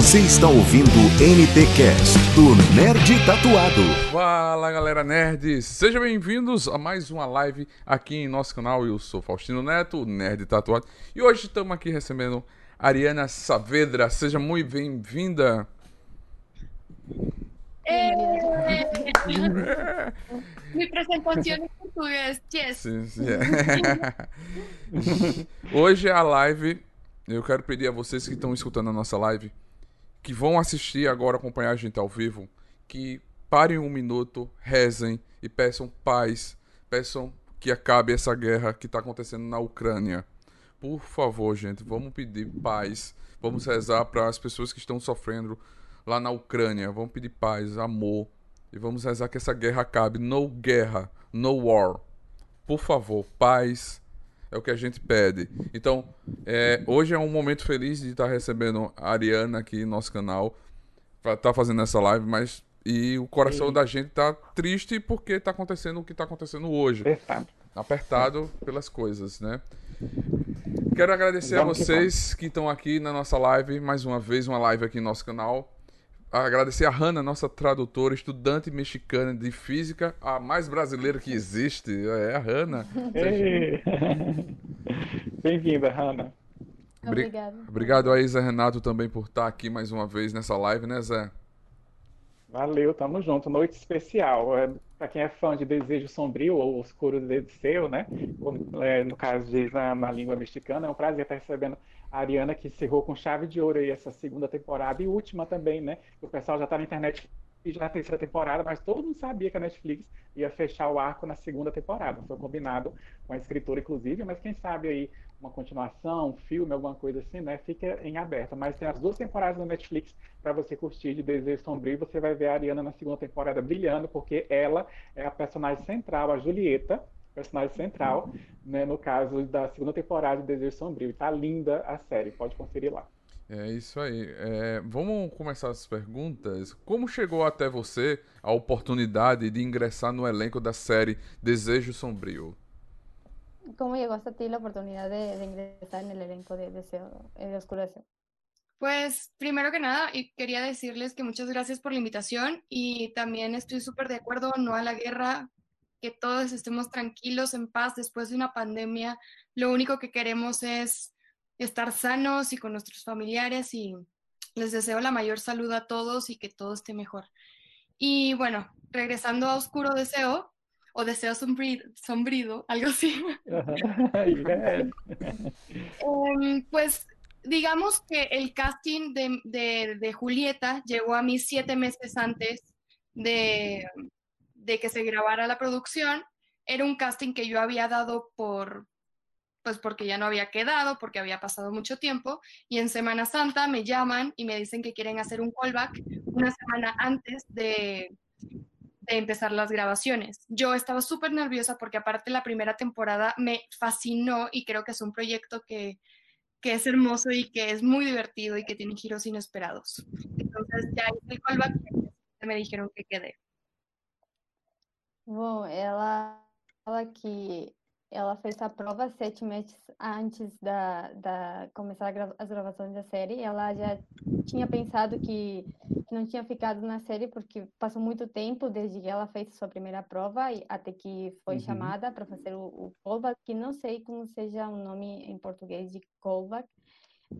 Você está ouvindo NT Cast do Nerd Tatuado. Fala galera nerds, sejam bem-vindos a mais uma live aqui em nosso canal. Eu sou Faustino Neto, Nerd Tatuado, e hoje estamos aqui recebendo Ariana Saavedra. Seja muito bem-vinda. Mi presentación en portugués, yes. Sim, sim, é. Hoje é a live. Eu quero pedir a vocês que estão escutando a nossa live, que vão assistir agora, acompanhar a gente ao vivo, que parem um minuto, rezem e peçam paz, peçam que acabe essa guerra que está acontecendo na Ucrânia. Por favor, gente, vamos pedir paz, vamos rezar para as pessoas que estão sofrendo lá na Ucrânia, vamos pedir paz, amor e vamos rezar que essa guerra acabe. No guerra, no war. Por favor, paz é o que a gente pede. Então, é, hoje é um momento feliz de estar recebendo a Ariana aqui no nosso canal, para estar fazendo essa live, mas e o coração da gente tá triste porque tá acontecendo o que tá acontecendo hoje. Apertado. Apertado pelas coisas, né? Quero agradecer a Vamos que vocês que estão aqui na nossa live, mais uma vez, uma live aqui no nosso canal. Agradecer a Hanna, nossa tradutora, estudante mexicana de física, a mais brasileira que existe, é a Hanna. Bem-vinda, Hanna. Obri- Obrigada. Obrigado aí, Zé Renato, também por estar aqui mais uma vez nessa live, né, Zé? Valeu, tamo junto. Noite especial. É, para quem é fã de Desejo Sombrio ou Oscuro Deseo, né? Como, é, no caso diz na, na língua mexicana, é um prazer estar recebendo a Ariana, que encerrou com chave de ouro aí essa segunda temporada e última também, né? O pessoal já tá na internet e já na terceira temporada, mas todo mundo sabia que a Netflix ia fechar o arco na segunda temporada. Foi combinado com a escritora, inclusive, mas quem sabe aí uma continuação, um filme, alguma coisa assim, né? Fica em aberto. Mas tem as duas temporadas na Netflix para você curtir de Desejo Sombrio. Você vai ver a Ariana na segunda temporada brilhando, porque ela é a personagem central, a Julieta, personagem central, né? No caso da segunda temporada de Desejo Sombrio. Tá linda a série, pode conferir lá. É isso aí. É, vamos começar as perguntas. Como chegou até você a oportunidade de ingressar no elenco da série Desejo Sombrio? ¿Cómo llegó hasta ti la oportunidad de, de ingresar en el elenco de Deseo, eh, de Oscuro Deseo? Pues primero que nada, y quería decirles que muchas gracias por la invitación y también estoy súper de acuerdo, no a la guerra, que todos estemos tranquilos, en paz después de una pandemia. Lo único que queremos es estar sanos y con nuestros familiares y les deseo la mayor salud a todos y que todo esté mejor. Y bueno, regresando a Oscuro Deseo o Deseo Sombri- Sombrido, algo así. Em, pues digamos que el casting de, de- de Julieta llegó a mí siete meses antes de, de que se grabara la producción. Era un casting que yo había dado por, pues porque ya no había quedado, porque había pasado mucho tiempo. Y en Semana Santa me llaman y me dicen que quieren hacer un callback una semana antes de, de empezar las grabaciones. Yo estaba súper nerviosa porque aparte la primera temporada me fascinó y creo que es un proyecto que, que es hermoso y que es muy divertido y que tiene giros inesperados. Entonces ya hice el callback y me dijeron que quedé. Bom, ela fala que ela fez a prova sete meses antes da, da começar a gra- as gravações da série. Ela já tinha pensado que, que não tinha ficado na série porque passou muito tempo desde que ela fez sua primeira prova e até que foi Uhum. chamada para fazer o, o callback, que não sei como seja o nome em português de callback,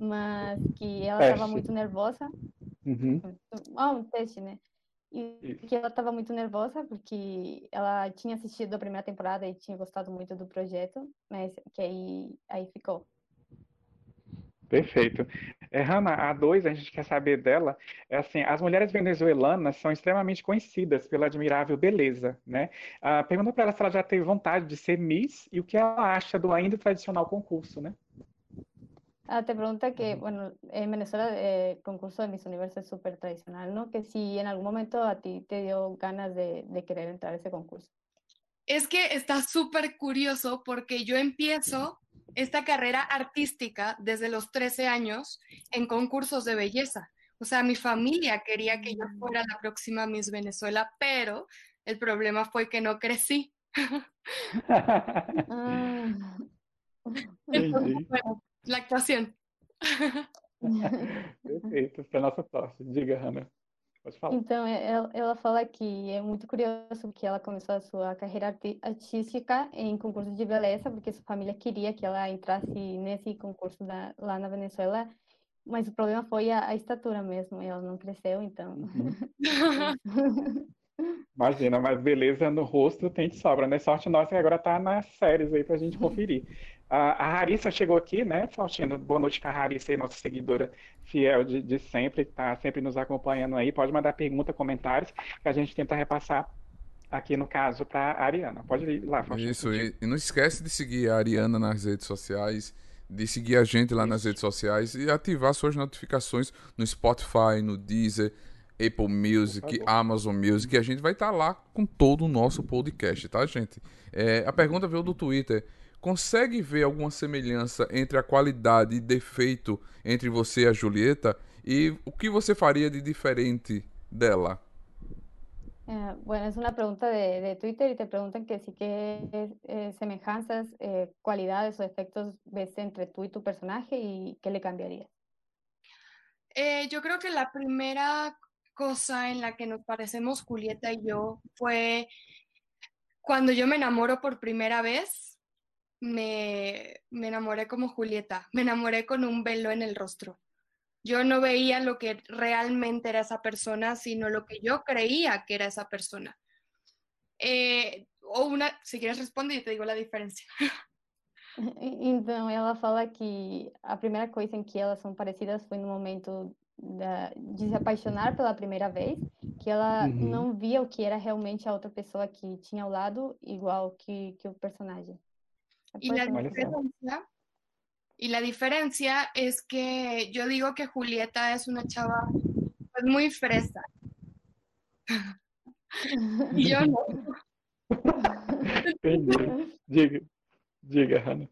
mas que ela estava muito nervosa. Uhum. Ah, um teste, né? E Isso. que ela estava muito nervosa porque ela tinha assistido a primeira temporada e tinha gostado muito do projeto, mas que aí, aí ficou. Perfeito. É, Hanna, a dois, a gente quer saber dela. É assim, as mulheres venezuelanas são extremamente conhecidas pela admirável beleza, né? Ah, pergunta para ela se ela já teve vontade de ser Miss e o que ela acha do ainda tradicional concurso, né? Ah, te pregunta que, bueno, en Venezuela eh, el concurso de Miss Universo es súper tradicional, ¿no? Que si en algún momento a ti te dio ganas de, de querer entrar a ese concurso. Es que está súper curioso porque yo empiezo esta carrera artística desde los 13 años en concursos de belleza. O sea, mi familia quería que yo fuera la próxima Miss Venezuela, pero el problema fue que no crecí. Ah, Entonces, bueno, la actuación. Perfeito, para nossa sorte. Diga, Hannah. Pode falar. Então, ela, ela fala que é muito curioso que ela começou a sua carreira artística em concurso de beleza, porque sua família queria que ela entrasse nesse concurso da- lá na Venezuela, mas o problema foi a, a estatura mesmo, ela não cresceu, então. Imagina, mas beleza no rosto tem de sobra, né? Sorte nossa que agora tá nas séries aí pra gente conferir. A, a Harissa chegou aqui, né, Faustino? Boa noite com a Harissa nossa seguidora fiel de, de sempre, que tá sempre nos acompanhando aí. Pode mandar pergunta, comentários, que a gente tenta repassar aqui no caso para a Ariana. Pode ir lá, Faustino. Isso, e, e não esquece de seguir a Ariana nas redes sociais, de seguir a gente lá nas Isso. redes sociais e ativar suas notificações no Spotify, no Deezer, Apple Music. Amazon Music, a gente vai estar lá com todo o nosso podcast, tá, gente? É, a pergunta veio do Twitter. Consegue ver alguma semelhança entre a qualidade e defeito entre você e a Julieta? E o que você faria de diferente dela? Eh, bueno, es una pregunta de, de Twitter y te preguntan que si qué eh, semejanzas, eh, cualidades o defectos ves entre tú y tu personaje y qué le cambiarías. Eh, yo creo que la primera cosa en la que nos parecemos Julieta y yo fue cuando yo me enamoro por primera vez, me, me enamoré como Julieta, me enamoré con un velo en el rostro. Yo no veía lo que realmente era esa persona, sino lo que yo creía que era esa persona. Eh, o una, si quieres responder, yo te digo la diferencia. E- Então, ela fala que a primeira coisa em que elas são parecidas foi no momento da- de se apaixonar pela primeira vez, que ela Uhum. não via o que era realmente a outra pessoa que tinha ao lado, igual que, que o personagem. Y la diferencia, y la diferencia es que yo digo que Julieta es una chava pues, muy fresa. Y yo no. Diga, diga, Hannah.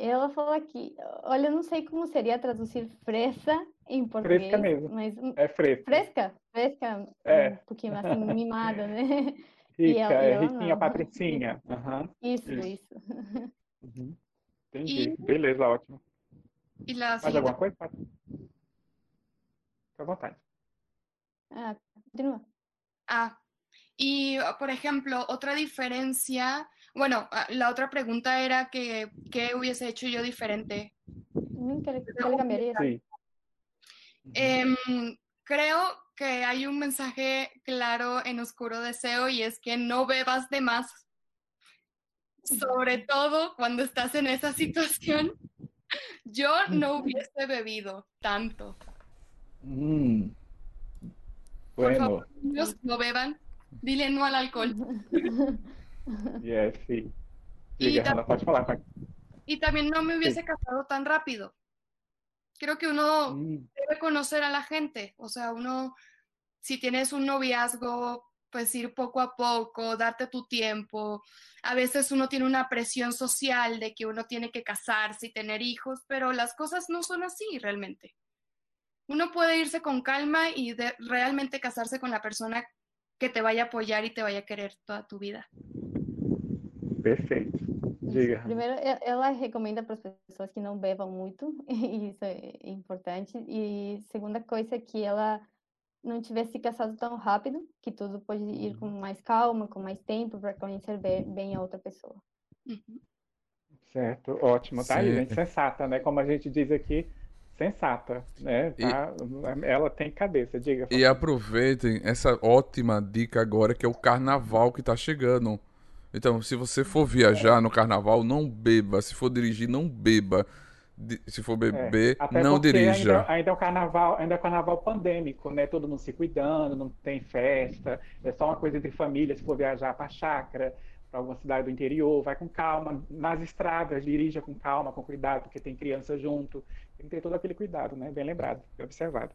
Ela fala que, olha, eu não sei como seria traduzir fresa em português, mesmo. mas É fresca, fresca, fresca, É. um pouquinho assim, mimada, né? Rica, e é ela riquinha, não. patricinha. Aham. Isso, Isso. isso. Uhum. Entendi. E- Beleza, ótimo. Y la Mais alguma coisa? Pode. Fica à vontade. Ah, continua. Ah, y por ejemplo, otra diferencia, bueno, ah, la otra pregunta era que qué hubiese hecho yo diferente. Hum, que, que le cambiaría? Sim. Em, creo que hay un mensaje claro en Oscuro Deseo y es que no bebas de más, sobre todo cuando estás en esa situación. Yo no hubiese bebido tanto. Hum. Por Bueno, favor, niños, no beban. Dile no al alcohol. yes. Y, pode. y también no me hubiese casado tan rápido. Creo que uno Hum, debe conocer a la gente. O sea, uno, si tienes un noviazgo, pues ir poco a poco, darte tu tiempo. A veces uno tiene una presión social de que uno tiene que casarse y tener hijos, pero las cosas no son así realmente. Uno puede irse con calma y de- realmente casarse con la persona que te vaya a apoyar y te vaya a querer toda tu vida. perfeito. Diga. Primeiro, e- ela recomenda para as pessoas que não bebam muito, e isso é importante. E segunda coisa é que ela não tivesse se casado tão rápido, que tudo pode ir com mais calma, com mais tempo, para conhecer be- bem a outra pessoa. Ujú. Certo, ótimo. Tá aí, gente, sensata, né? Como a gente diz aqui, sensata, né? E- Tá? Ela tem cabeça, diga. E aproveitem essa ótima dica agora que é o carnaval que tá chegando. Então, se você for viajar no carnaval, não beba. Se for dirigir, não beba. Se for É, beber, até não dirija. Ainda, ainda é o carnaval, ainda é o carnaval pandêmico, né? Todo mundo se cuidando, não tem festa, é só uma coisa entre família. Se for viajar para chácara, para alguma cidade do interior, vai com calma. Nas estradas, dirija com calma, com cuidado, porque tem criança junto. Tem que ter todo aquele cuidado, né? Bem lembrado, bem observado.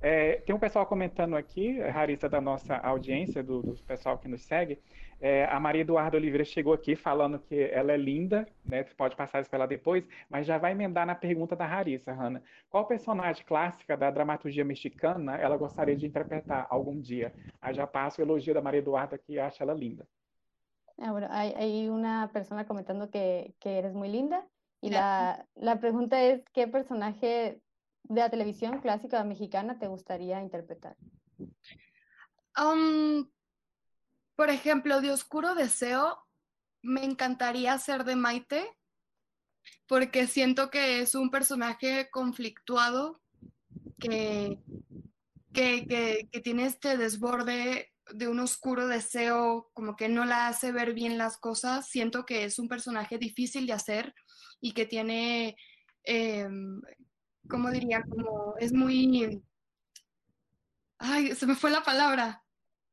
É, tem um pessoal comentando aqui, Larissa, da nossa audiência, do, do pessoal que nos segue. É, a Maria Eduarda Oliveira chegou aqui falando que ela é linda, né? Você pode passar isso para ela depois, mas já vai emendar na pergunta da Larissa, Hanna. Qual personagem clássica da dramaturgia mexicana ela gostaria de interpretar algum dia? Aí já passo o elogio da Maria Eduarda, que acha ela linda. Ah, bueno, hay, hay una persona comentando que, que eres muy linda Y la, la pregunta es, ¿qué personaje de la televisión clásica mexicana te gustaría interpretar? Um, por ejemplo, de Oscuro Deseo, me encantaría ser de Maite, porque siento que es un personaje conflictuado, que, que, que, que tiene este desborde de un oscuro deseo, como que no la hace ver bien las cosas. Siento que es un personaje difícil de hacer y que tiene, eh, ¿cómo diría? Como es muy... Ay, se me fue la palabra.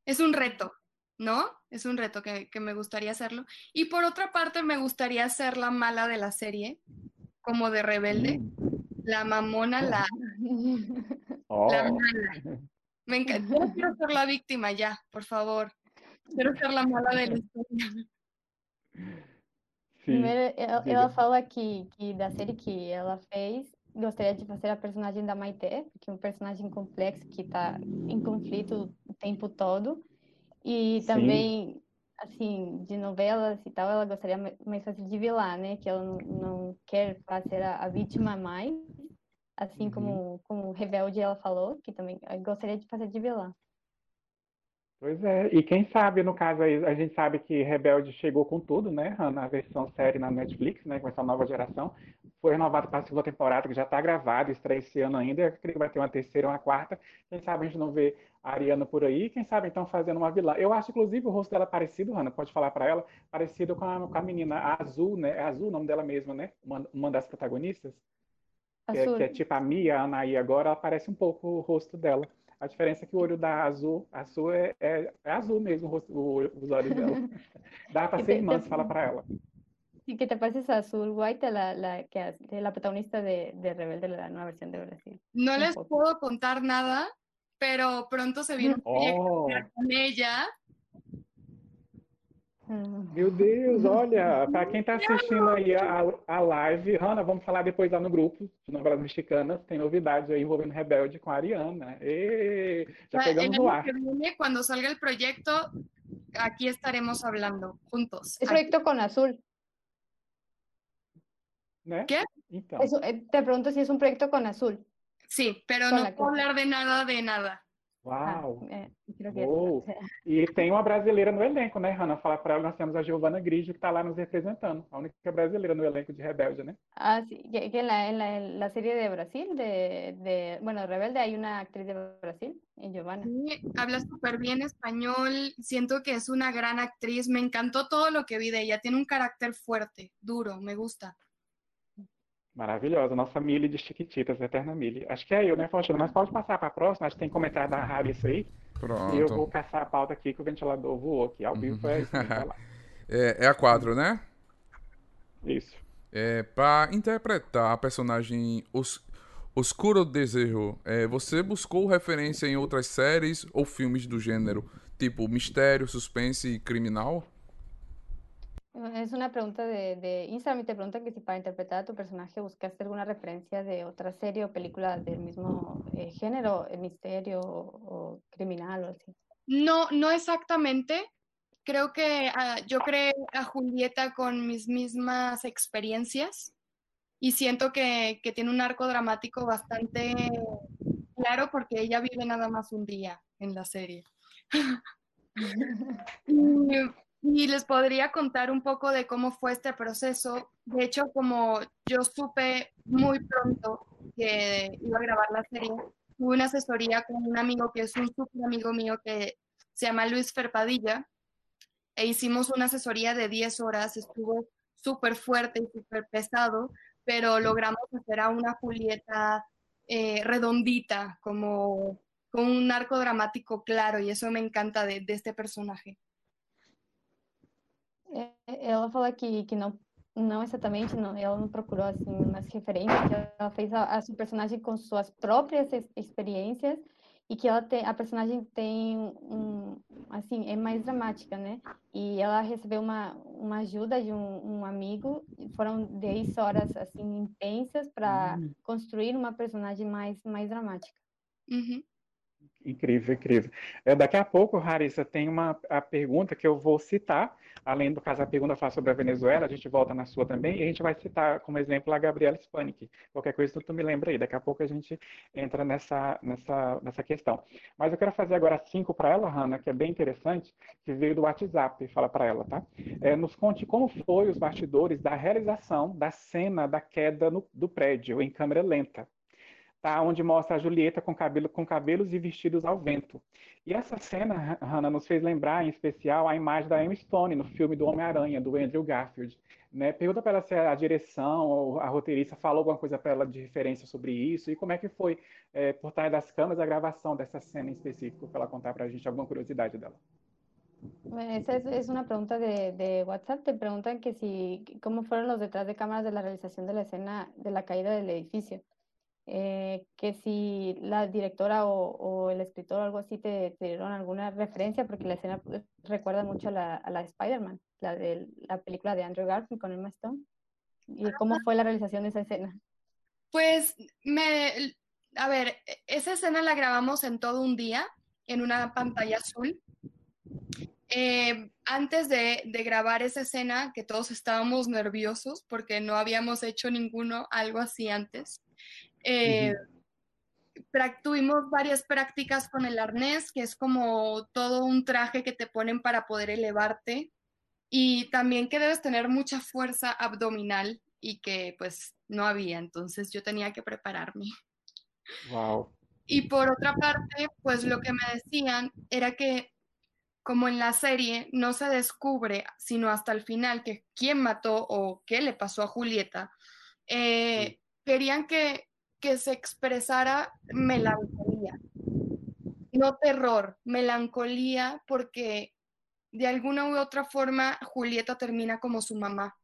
Es un reto, ¿no? Es un reto que, que me gustaría hacerlo. Y por otra parte, me gustaría ser la mala de la serie, como de rebelde. La mamona, la, Oh. la mala. Me encanta. Yo quiero ser la víctima ya, por favor. Quiero ser la mala de la historia. Sim. Primeiro, ela, fala que, que da série que ela fez, gostaria de fazer a personagem da Maite, que é um personagem complexo que está em conflito o tempo todo. E Sim. também, assim, de novelas e tal, ela gostaria ma- mais fazer de vilã, né? Que ela não, não quer fazer a, a vítima mais. Assim Uhum. como, como Rebelde ela falou, que também gostaria de fazer de vilã. Pois é, e quem sabe, no caso aí, a gente sabe que Rebelde chegou com tudo, né, na versão série na Netflix, né, com essa nova geração. Foi renovado para a segunda temporada, que já está gravada, estreia esse ano ainda. Eu acredito que vai ter uma terceira uma quarta. Quem sabe a gente não vê a Ariana por aí, quem sabe então fazendo uma vilã. Eu acho, inclusive, o rosto dela parecido, Hanna, pode falar para ela, parecido com a, com a menina a Azul, né? É Azul o nome dela mesma, né? Uma, uma das protagonistas. Que é, que é tipo a Mia, a Anaí agora, ela parece um pouco o rosto dela. A diferença é que o olho da Azul, a sua é, é, é azul mesmo, o rosto- o- os olhos dela. Dá para Que ser irmã, se fala para ela. ¿Y qué te parece a Azul White, la, la, que de la protagonista de, de Rebelde, la nueva versión de Brasil? No Un les poco. puedo contar nada, pero pronto se viene un proyecto Oh, con ella. Meu Deus, olha, para quem está assistindo aí a, a live, Hanna, vamos falar depois lá no grupo de novelas mexicanas, tem novidade aí envolvendo Rebelde com a Ariana. Ê, já pegamos no año ar, que cuando salga el proyecto, aquí estaremos hablando juntos. Es proyecto con Azul. né? ¿Qué? Então, Eso, eh, te pregunto si es un proyecto con Azul. Sí, pero Con no la puedo que- hablar de nada de nada. Ah, uau. eh, creo que Uou. E tem uma brasileira no elenco, né, Hanna? Falar para ela, nós temos a Giovana Grigio que está lá nos representando. A única brasileira no elenco de Rebelde, né? Ah, sí, que, que en la, en la, en la serie de Brasil, de, de, bueno, Rebelde, hay una actriz de Brasil, eh, Giovanna. Sí, habla súper bien español, siento que es una gran actriz, me encantó todo lo que vi de ella, tiene un carácter fuerte, duro, me gusta. Maravilhosa. Nossa Mili de Chiquititas, Eterna Mili. Acho que é eu, né, Faustino? Mas pode passar para a próxima. Acho que tem comentário da Rádio isso aí. E eu vou Pronto. caçar a pauta aqui que o ventilador voou aqui. Ao vivo é isso. É, é a 4, né? Isso. É, para interpretar a personagem Os, Oscuro Desejo, é, você buscou referência em outras séries ou filmes do gênero, tipo mistério, suspense e criminal? Es una pregunta de, de Instagram y te pregunta que si para interpretar a tu personaje buscaste alguna referencia de otra serie o película del mismo eh, género, misterio o, o criminal o así. No, no exactamente. Creo que ah, yo creé a Julieta con mis mismas experiencias y siento que, que tiene un arco dramático bastante claro porque ella vive nada más un día en la serie. Y, les podría contar un poco de cómo fue este proceso. De hecho, como yo supe muy pronto que iba a grabar la serie, tuve una asesoría con un amigo que es un súper amigo mío que se llama Luis Ferpadilla e hicimos una asesoría de 10 horas, estuvo súper fuerte y súper pesado, pero logramos hacer a una Julieta eh, redondita, como con un arco dramático claro, y eso me encanta de este personaje. Eh, Ela fala que, que não, não exatamente, não, ela não procurou assim umas referências, que ela fez a, a sua personagem com suas próprias ex- experiências e que ela tem, a personagem tem um, assim, é mais dramática, né? E ela recebeu uma, uma ajuda de um, um amigo, foram 10 horas assim intensas para Hum. construir uma personagem mais mais dramática. Ujú. Incrível, incrível. É, daqui a pouco, Larissa, tem uma a pergunta que eu vou citar, além do caso a pergunta fala sobre a Venezuela, a gente volta na sua também, e a gente vai citar como exemplo a Gabriela Spanik. Qualquer coisa tu me lembra aí, daqui a pouco a gente entra nessa, nessa, nessa questão. Mas eu quero fazer agora cinco para ela, Hanna, que é bem interessante, que veio do WhatsApp, fala para ela, tá? É, nos conte como foi os bastidores da realização da cena da queda no, do prédio em câmera lenta tá? onde mostra a Julieta com, cabelo, com cabelos e vestidos ao vento. E essa cena, Hannah, nos fez lembrar, em especial, a imagem da Emma Stone no filme do Homem-Aranha, do Andrew Garfield. Né? Pergunta para ela se a direção ou a roteirista falou alguma coisa para ela de referência sobre isso e como é que foi, é, por trás das câmeras, a gravação dessa cena em específico, para ela contar para a gente alguma curiosidade dela. Esa es, es, una pregunta de, de, WhatsApp. Te preguntan que si, cómo fueron los detrás de cámaras de la realización de la escena de la caída del edificio. Eh, que si la directora o, o, el escritor o algo así te, te, dieron alguna referencia, porque la escena pues, recuerda mucho a la, a la Spider-Man, la de la película de Andrew Garfield con Emma Stone. ¿Y cómo fue la realización de esa escena? Pues, me, a ver, e, esa escena la grabamos en todo un día, en una pantalla azul. Eh, antes de, de, grabar esa escena, que todos estábamos nerviosos porque no habíamos hecho ninguno algo así antes, eh, tuvimos varias prácticas con el arnés, que es como todo un traje que te ponen para poder elevarte. Y también que debes tener mucha fuerza abdominal y que pues no había, entonces yo tenía que prepararme. Wow. Y por otra parte, pues lo que me decían era que como en la serie no se descubre sino hasta el final que quién mató o qué le pasó a Julieta, eh, sí. querían que que se expresara melancolía, no terror, melancolía, porque de alguna u otra forma Julieta termina como su mamá.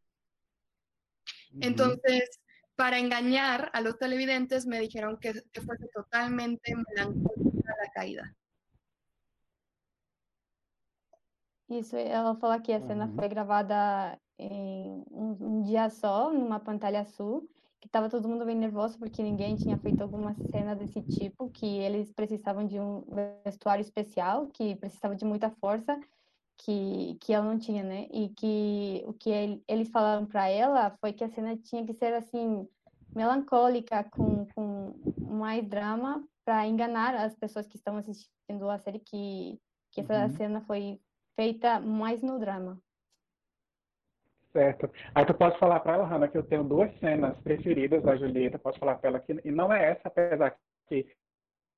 Entonces, para engañar a los televidentes, me dijeron que, que fuese totalmente melancólica la caída. Isso, ela fala que a cena foi gravada em um, um dia só, numa pantalha azul, que estava todo mundo bem nervoso porque ninguém tinha feito alguma cena desse tipo, que eles precisavam de um vestuário especial, que precisava de muita força, que, que ela não tinha, né? E que o que ele, eles falaram para ela foi que a cena tinha que ser assim melancólica, com, com mais drama, para enganar as pessoas que estão assistindo a série que que essa uhum. cena foi feita mais no drama. Certo. Aí tu pode falar para ela, Hanna, que eu tenho duas cenas preferidas da Julieta, posso falar para ela que e não é essa, apesar que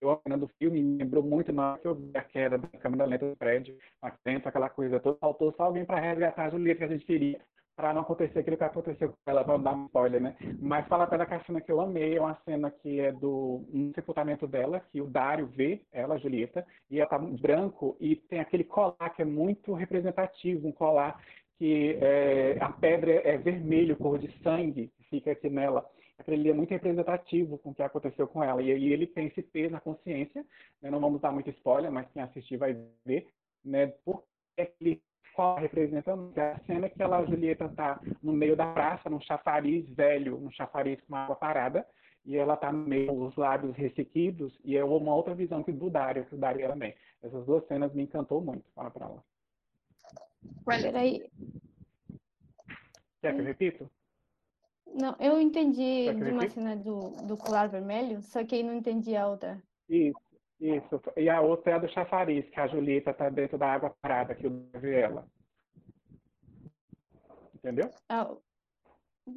eu do filme me lembrou muito na hora que eu vi a queda da câmera lenta do prédio, atento, aquela coisa toda, faltou só alguém para resgatar a Julieta que a gente queria, para não acontecer aquilo que aconteceu com ela, para não dar um spoiler, né? Mas fala para ela que a cena que eu amei é uma cena que é do um sepultamento dela, que o Dário vê ela, a Julieta, e ela tá branco e tem aquele colar que é muito representativo, um colar que é, a pedra é vermelho, cor de sangue, que fica aqui nela. Aquele é muito representativo com o que aconteceu com ela. E aí ele tem esse peso na consciência, né? não vamos dar muito spoiler, mas quem assistir vai ver, né? Porque aquele qual representa a cena que ela, a Julieta está no meio da praça, num chafariz velho, num chafariz com água parada, e ela está no meio dos lábios ressequidos, e é uma outra visão que do Dário, que o também. Essas duas cenas me encantou muito, fala para ela. Qual? Peraí. Quer que eu repito? Não, eu entendi de uma cena do, do colar vermelho, só que não entendi a outra. Isso, isso. E a outra é a do chafariz, que a Julieta está dentro da água parada, que o vê ela. Entendeu? Ah,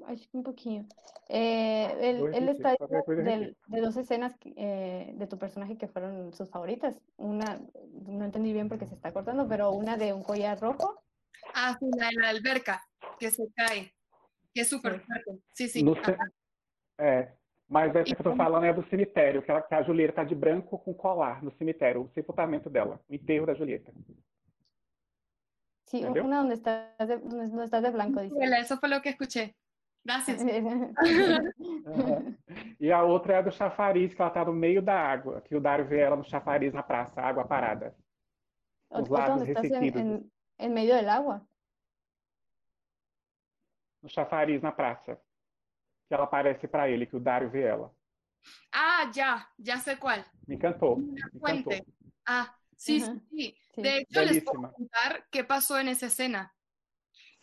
acho que um pouquinho. Eh, él, él está de, de, dos escenas eh, de tu personaje que fueron sus favoritas. Una, no entendí bien porque se está cortando, pero una de un collar rojo. Ah, sí, la de la alberca, que se cae, que é super fuerte. Sim, sim. No, é, mas essa que eu tô falando é do cemitério, que, ela, que a Julieta tá de branco com colar no cemitério, o sepultamento dela, o enterro da Julieta. Sí, una donde está, de, donde está de blanco. Dice. Eso fue lo que escuché. Graças. uhum. E a outra é a do chafariz, que ela está no meio da água, que o Dário vê ela no chafariz na praça, água parada. Os lábios ressequidos. Em, em meio da água? No chafariz na praça. Que ela aparece para ele, que o Dário vê ela. Ah, ya, ya sé cuál. Me encantou. Me encantou. Ah, sí. sí. De hecho, les puedo contar qué pasó en esa escena.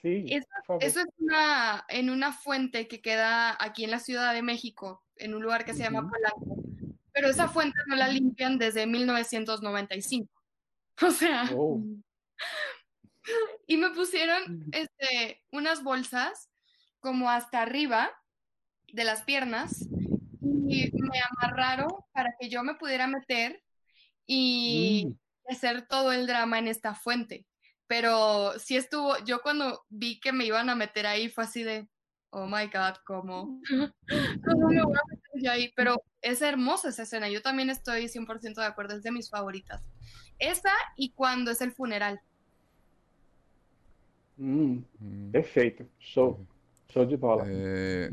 Sim, Eso, es una, en una fuente que queda aquí en la Ciudad de México, en un lugar que se llama. Polanco. Pero esa fuente no la limpian desde 1995. O sea, Oh. y me pusieron este, unas bolsas como hasta arriba de las piernas y me amarraron para que yo me pudiera meter y Hum, hacer todo el drama en esta fuente. Pero sí estuvo, yo cuando vi que me iban a meter ahí fue así de, oh my God, ¿cómo? ¿Cómo me voy a meter yo ahí? Pero es hermosa esa escena, yo también estoy 100% de acuerdo, es de mis favoritas. Esa y cuando es el funeral. hum, Hum, perfeito. Show. Show de bola. é...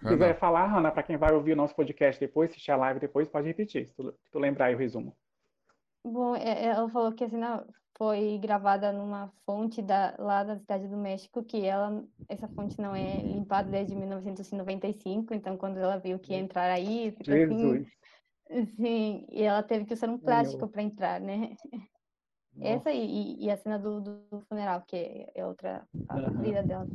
Se quiser falar, Hanna, para quem vai ouvir o nosso podcast depois, assistir a live depois, pode repetir, se tu, se tu lembrar aí o resumo. Bom, ela falou que a cena foi gravada numa fonte da, lá da cidade do México, que ela, essa fonte não é limpada desde 1995, então quando ela viu que ia entrar aí, ficou assim, sim, e ela teve que usar um plástico para entrar, né? Nossa. Essa e, e- a cena do, do funeral, que é outra a vida dela.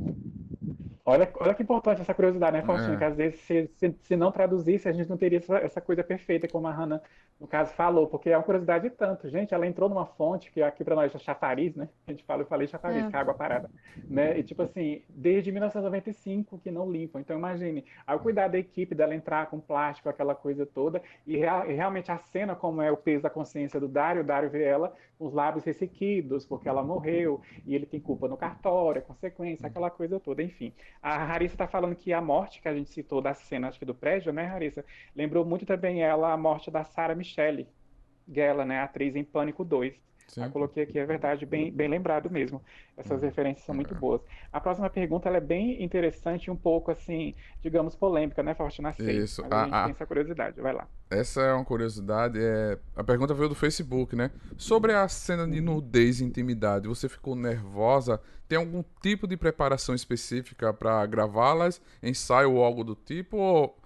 Olha, olha que importante essa curiosidade, né, Faustino? É. Que às vezes, se, se, se não traduzisse, a gente não teria essa, essa coisa perfeita, como a Hannah, no caso, falou, porque é uma curiosidade de tanto. Gente, ela entrou numa fonte, que aqui para nós é chafariz, né? A gente fala, eu falei chafariz, É. que é água parada. Né? E tipo assim, desde 1995 que não limpam. Então imagine, ao cuidar da equipe dela entrar com plástico, aquela coisa toda, e, rea- e realmente a cena, como é o peso da consciência do Dário, o Dário vê ela com os lábios ressequidos, porque ela morreu, e ele tem culpa no cartório, a consequência, aquela coisa toda, enfim. A Harissa está falando que a morte que a gente citou da cena, acho que do prédio, né, Harissa? Lembrou muito também ela a morte da Sarah Michelle Gellar, né, atriz em Pânico 2. Sim. Eu coloquei aqui, é verdade, bem, bem lembrado mesmo. Essas referências são muito boas. A próxima pergunta é bem interessante um pouco, assim, digamos, polêmica, né, Faustina? Isso. Mas a Ah, gente ah. tem essa curiosidade. Vai lá. Essa é uma curiosidade. É... A pergunta veio do Facebook, né? Sobre a cena de nudez e intimidade, você ficou nervosa? Tem algum tipo de preparação específica para gravá-las? Ensaio ou algo do tipo? Ou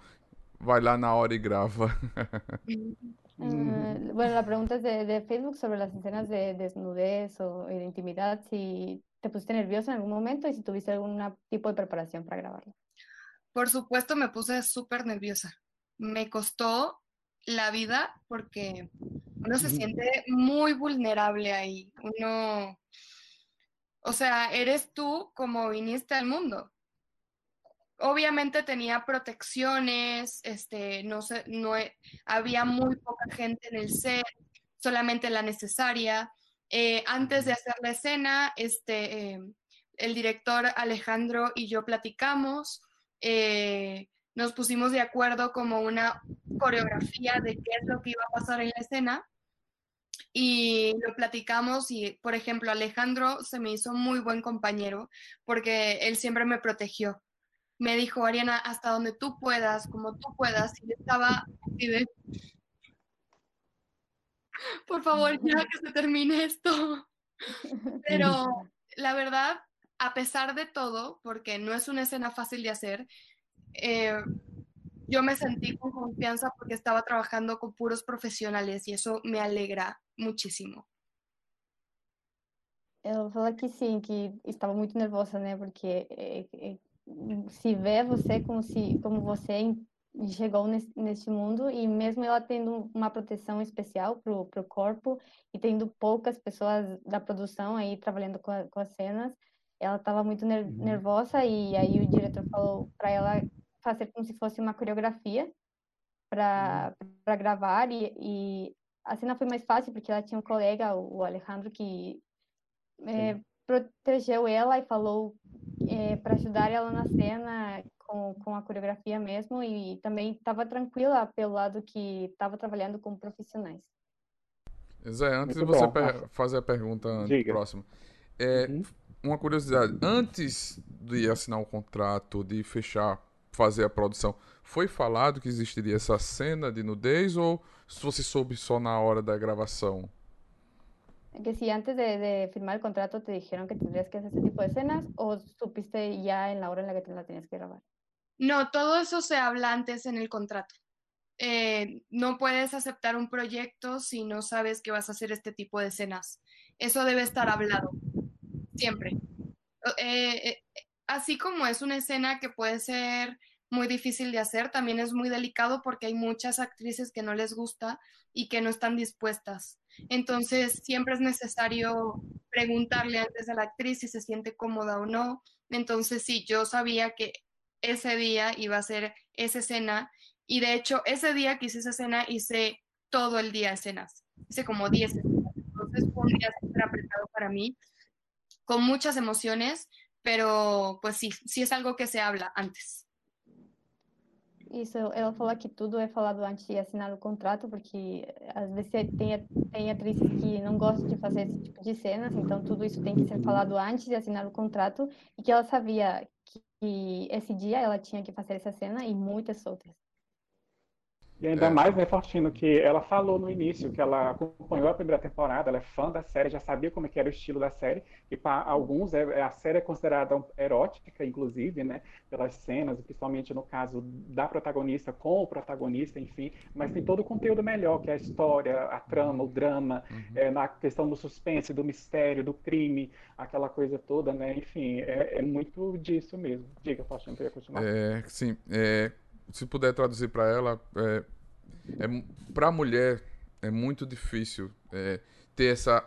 vai lá na hora e grava? Eh, bueno, la pregunta es de, de Facebook sobre las escenas de desnudez o de intimidad, si te pusiste nervioso en algún momento y si tuviste algún tipo de preparación para grabarlo. Por supuesto, me puse súper nerviosa. Me costó la vida porque uno se siente muy vulnerable ahí. Uno, o sea, eres tú como viniste al mundo. Obviamente tenía protecciones, este, no no he- había muy poca gente en el set, solamente la necesaria. Eh, antes de hacer la escena, este, eh, el director Alejandro y yo platicamos, eh, nos pusimos de acuerdo como una coreografía de qué es lo que iba a pasar en la escena y lo platicamos y, por ejemplo, Alejandro se me hizo muy buen compañero porque él siempre me protegió. Me dijo, Ariana, hasta donde tú puedas, como tú puedas, y yo estaba así de, por favor, ya que se termine esto. Pero la verdad, a pesar de todo, porque no es una escena fácil de hacer, eh, yo me sentí con confianza porque estaba trabajando con puros profesionales y eso me alegra muchísimo. Ela falou que sim, que estava muito nervosa, né? Porque é, é, se vê você como se como você chegou nesse, neste mundo e mesmo ela tendo uma proteção especial pro, pro corpo e tendo poucas pessoas da produção aí trabalhando com, a- com as cenas, ela estava muito ner- Uhum. nervosa e aí o diretor falou para ela fazer como se fosse uma coreografia para para gravar e, e a cena foi mais fácil porque ela tinha um colega, o o Alejandro, que é, protegeu ela e falou para ajudar ela na cena com, com a coreografia mesmo e também estava tranquila pelo lado que estava trabalhando com profissionais. Zé, antes Muito de você bom. fazer a pergunta Diga. próxima, é, Uhum. uma curiosidade. Antes de assinar o contrato, de fechar, fazer a produção, foi falado que existiria essa cena de nudez ou se você soube só na hora da gravação? Que si antes de, firmar el contrato te dijeron que tendrías que hacer ese tipo de escenas o supiste ya en la hora en la que te la tenías que grabar. No, todo eso se habla antes en el contrato. Eh, no puedes aceptar un proyecto si no sabes que vas a hacer este tipo de escenas. Eso debe estar hablado, siempre. Eh, eh, así como es una escena que puede ser muy difícil de hacer, también es muy delicado porque hay muchas actrices que no les gusta y que no están dispuestas. Entonces, siempre es necesario preguntarle antes a la actriz si se siente cómoda o no. Entonces, sí, yo sabía que ese día iba a ser esa escena y de hecho, ese día que hice esa escena, hice todo el día escenas. Hice como 10 escenas. Entonces fue un día súper apretado para mí, con muchas emociones, pero pues sí, sí es algo que se habla antes. Isso, ela falou que tudo é falado antes de assinar o contrato, porque às vezes tem, tem atrizes que não gostam de fazer esse tipo de cenas, então tudo isso tem que ser falado antes de assinar o contrato, e que ela sabia que esse dia ela tinha que fazer essa cena e muitas outras. E ainda é. mais, né, Fortino, que ela falou no início que ela acompanhou a primeira temporada, ela é fã da série, já sabia como é que era o estilo da série, e para alguns é, a série é considerada erótica, inclusive, né, pelas cenas, principalmente no caso da protagonista com o protagonista, enfim, mas tem todo o conteúdo melhor, que é a história, a trama, o drama, uhum. é, na questão do suspense, do mistério, do crime, aquela coisa toda, né, enfim, é, é muito disso mesmo. Diga, Fortino, queria continuar. É, sim, é se puder traduzir para ela, é, é para a mulher é muito difícil é, ter essa,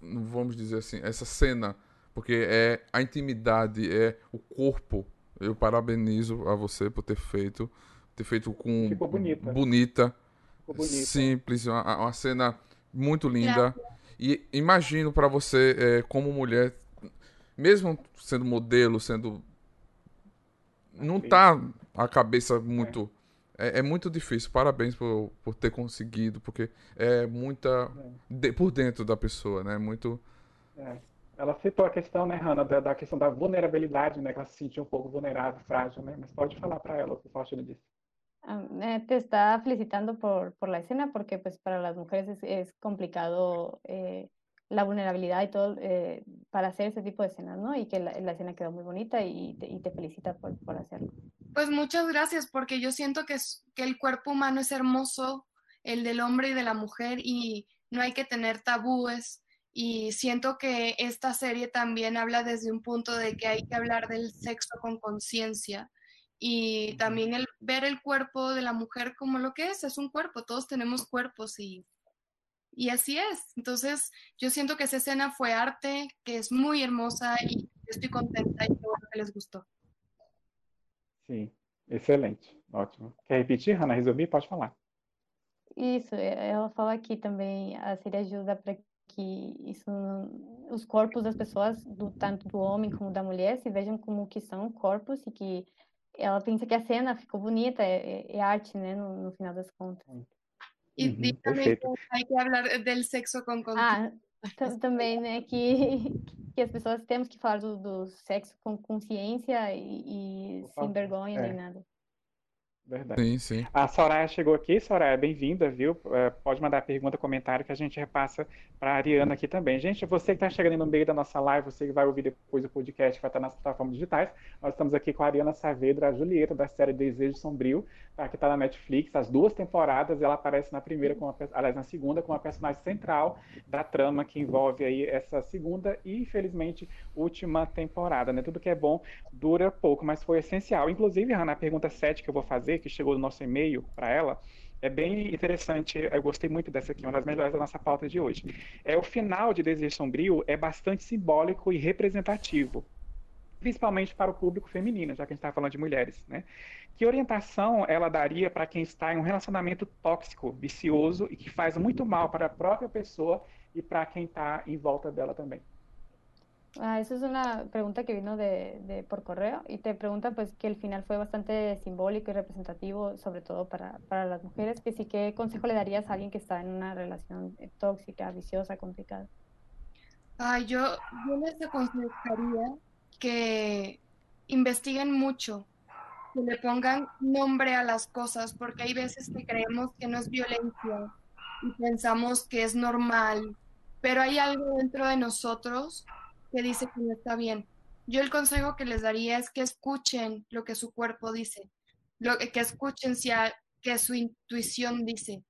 vamos dizer assim, essa cena, porque é a intimidade, é o corpo. Eu parabenizo a você por ter feito, ter feito com Ficou bonita. bonita, Ficou simples, uma, uma, cena muito linda. E imagino para você, é, como mulher, mesmo sendo modelo, sendo não tá a cabeça muito. É, é, muito difícil. Parabéns por, por ter conseguido, porque é muita. É. De, por dentro da pessoa, né? Muito. É. Ela citou a questão, né, Hanna, da, da, questão da vulnerabilidade, né? Que ela se sentia um pouco vulnerável, frágil, né? Mas pode falar para ela o que o Faustino disse. Eh, te está felicitando por, por la escena porque pues para las mujeres es, es complicado eh, la vulnerabilidad y todo eh, para hacer ese tipo de escenas, ¿no? Y que la, la escena quedó muy bonita y te, y te felicita por, por, hacerlo. Pues muchas gracias, porque yo siento que, es, que el cuerpo humano es hermoso, el del hombre y de la mujer, y no hay que tener tabúes. Y siento que esta serie también habla desde un punto de que hay que hablar del sexo con conciencia y también el ver el cuerpo de la mujer como lo que es, es un cuerpo, todos tenemos cuerpos y y así es. Entonces, yo siento que esa escena fue arte, que es muy hermosa y estoy contenta y que les gustou. Sim, excelente, ótimo. Quer repetir, Hanna? Resumir? Pode falar. Isso, ela fala aqui também, a série ajuda para que isso, os corpos das pessoas, do, tanto do homem como da mulher, se vejam como que são corpos e que ela pensa que a cena ficou bonita, é, é arte, né, no, no final das contas. Y, uhum, también hay que hablar del sexo con Ah, também, né, que, que as pessoas temos que falar do, do sexo com consciência e, e sem vergonha é. nem nada. Verdade. Sim, sim. A Soraya chegou aqui. Soraya, bem-vinda, viu? É, pode mandar pergunta, comentário que a gente repassa para a Ariana aqui também. Gente, você que está chegando no meio da nossa live, você que vai ouvir depois o podcast, vai estar nas plataformas digitais. Nós estamos aqui com a Ariana Saavedra, a Julieta, da série Desejo Sombrio, tá? que está na Netflix, as duas temporadas. Ela aparece na primeira, com aliás, na segunda, com a personagem central da trama que envolve aí essa segunda e, infelizmente, última temporada. Né? Tudo que é bom dura pouco, mas foi essencial. Inclusive, Ana, a pergunta 7 que eu vou fazer que chegou no nosso e-mail para ela, é bem interessante, eu gostei muito dessa aqui, uma das melhores da nossa pauta de hoje. É o final de Desejo Sombrio é bastante simbólico e representativo, principalmente para o público feminino, já que a gente está falando de mulheres, né? Que orientação ela daria para quem está em um relacionamento tóxico, vicioso e que faz muito mal para a própria pessoa e para quem está em volta dela também? Ah, eso es una pregunta que vino de, de, por correo y te pregunta pues que el final fue bastante simbólico y representativo, sobre todo para, para las mujeres, que sí, ¿qué consejo le darías a alguien que está en una relación tóxica, viciosa, complicada? Ay, yo, yo les aconsejaría que investiguen mucho, que le pongan nombre a las cosas, porque hay veces que creemos que no es violencia y pensamos que es normal, pero hay algo dentro de nosotros que dice que no está bien. yo el consejo que les daría es que escuchen lo que su cuerpo dice, lo, que escuchen si que su intuición dice.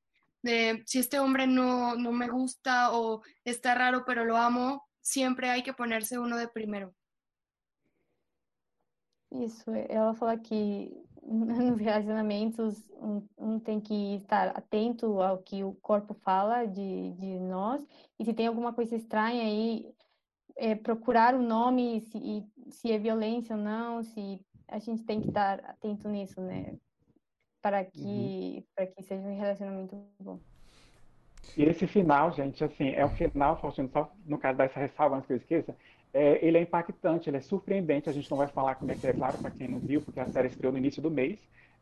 Si este hombre no, no me gusta o está raro pero lo amo, siempre hay que ponerse uno de primero. Isso, ela fala que nos relacionamentos um, um, tem que estar atento ao que o corpo fala de, de nós, e se tem alguma coisa estranha aí, é, procurar o nome, se, se é violência ou não, se a gente tem que estar atento nisso, né? Para que, uhum. para que seja um relacionamento bom. E esse final, gente, assim, é o final, Faustino, só no caso dessa ressalva, antes que eu esqueça, é, ele é impactante, ele é surpreendente. A gente não vai falar como é que é, claro, para quem não viu, porque a série estreou no início do mês.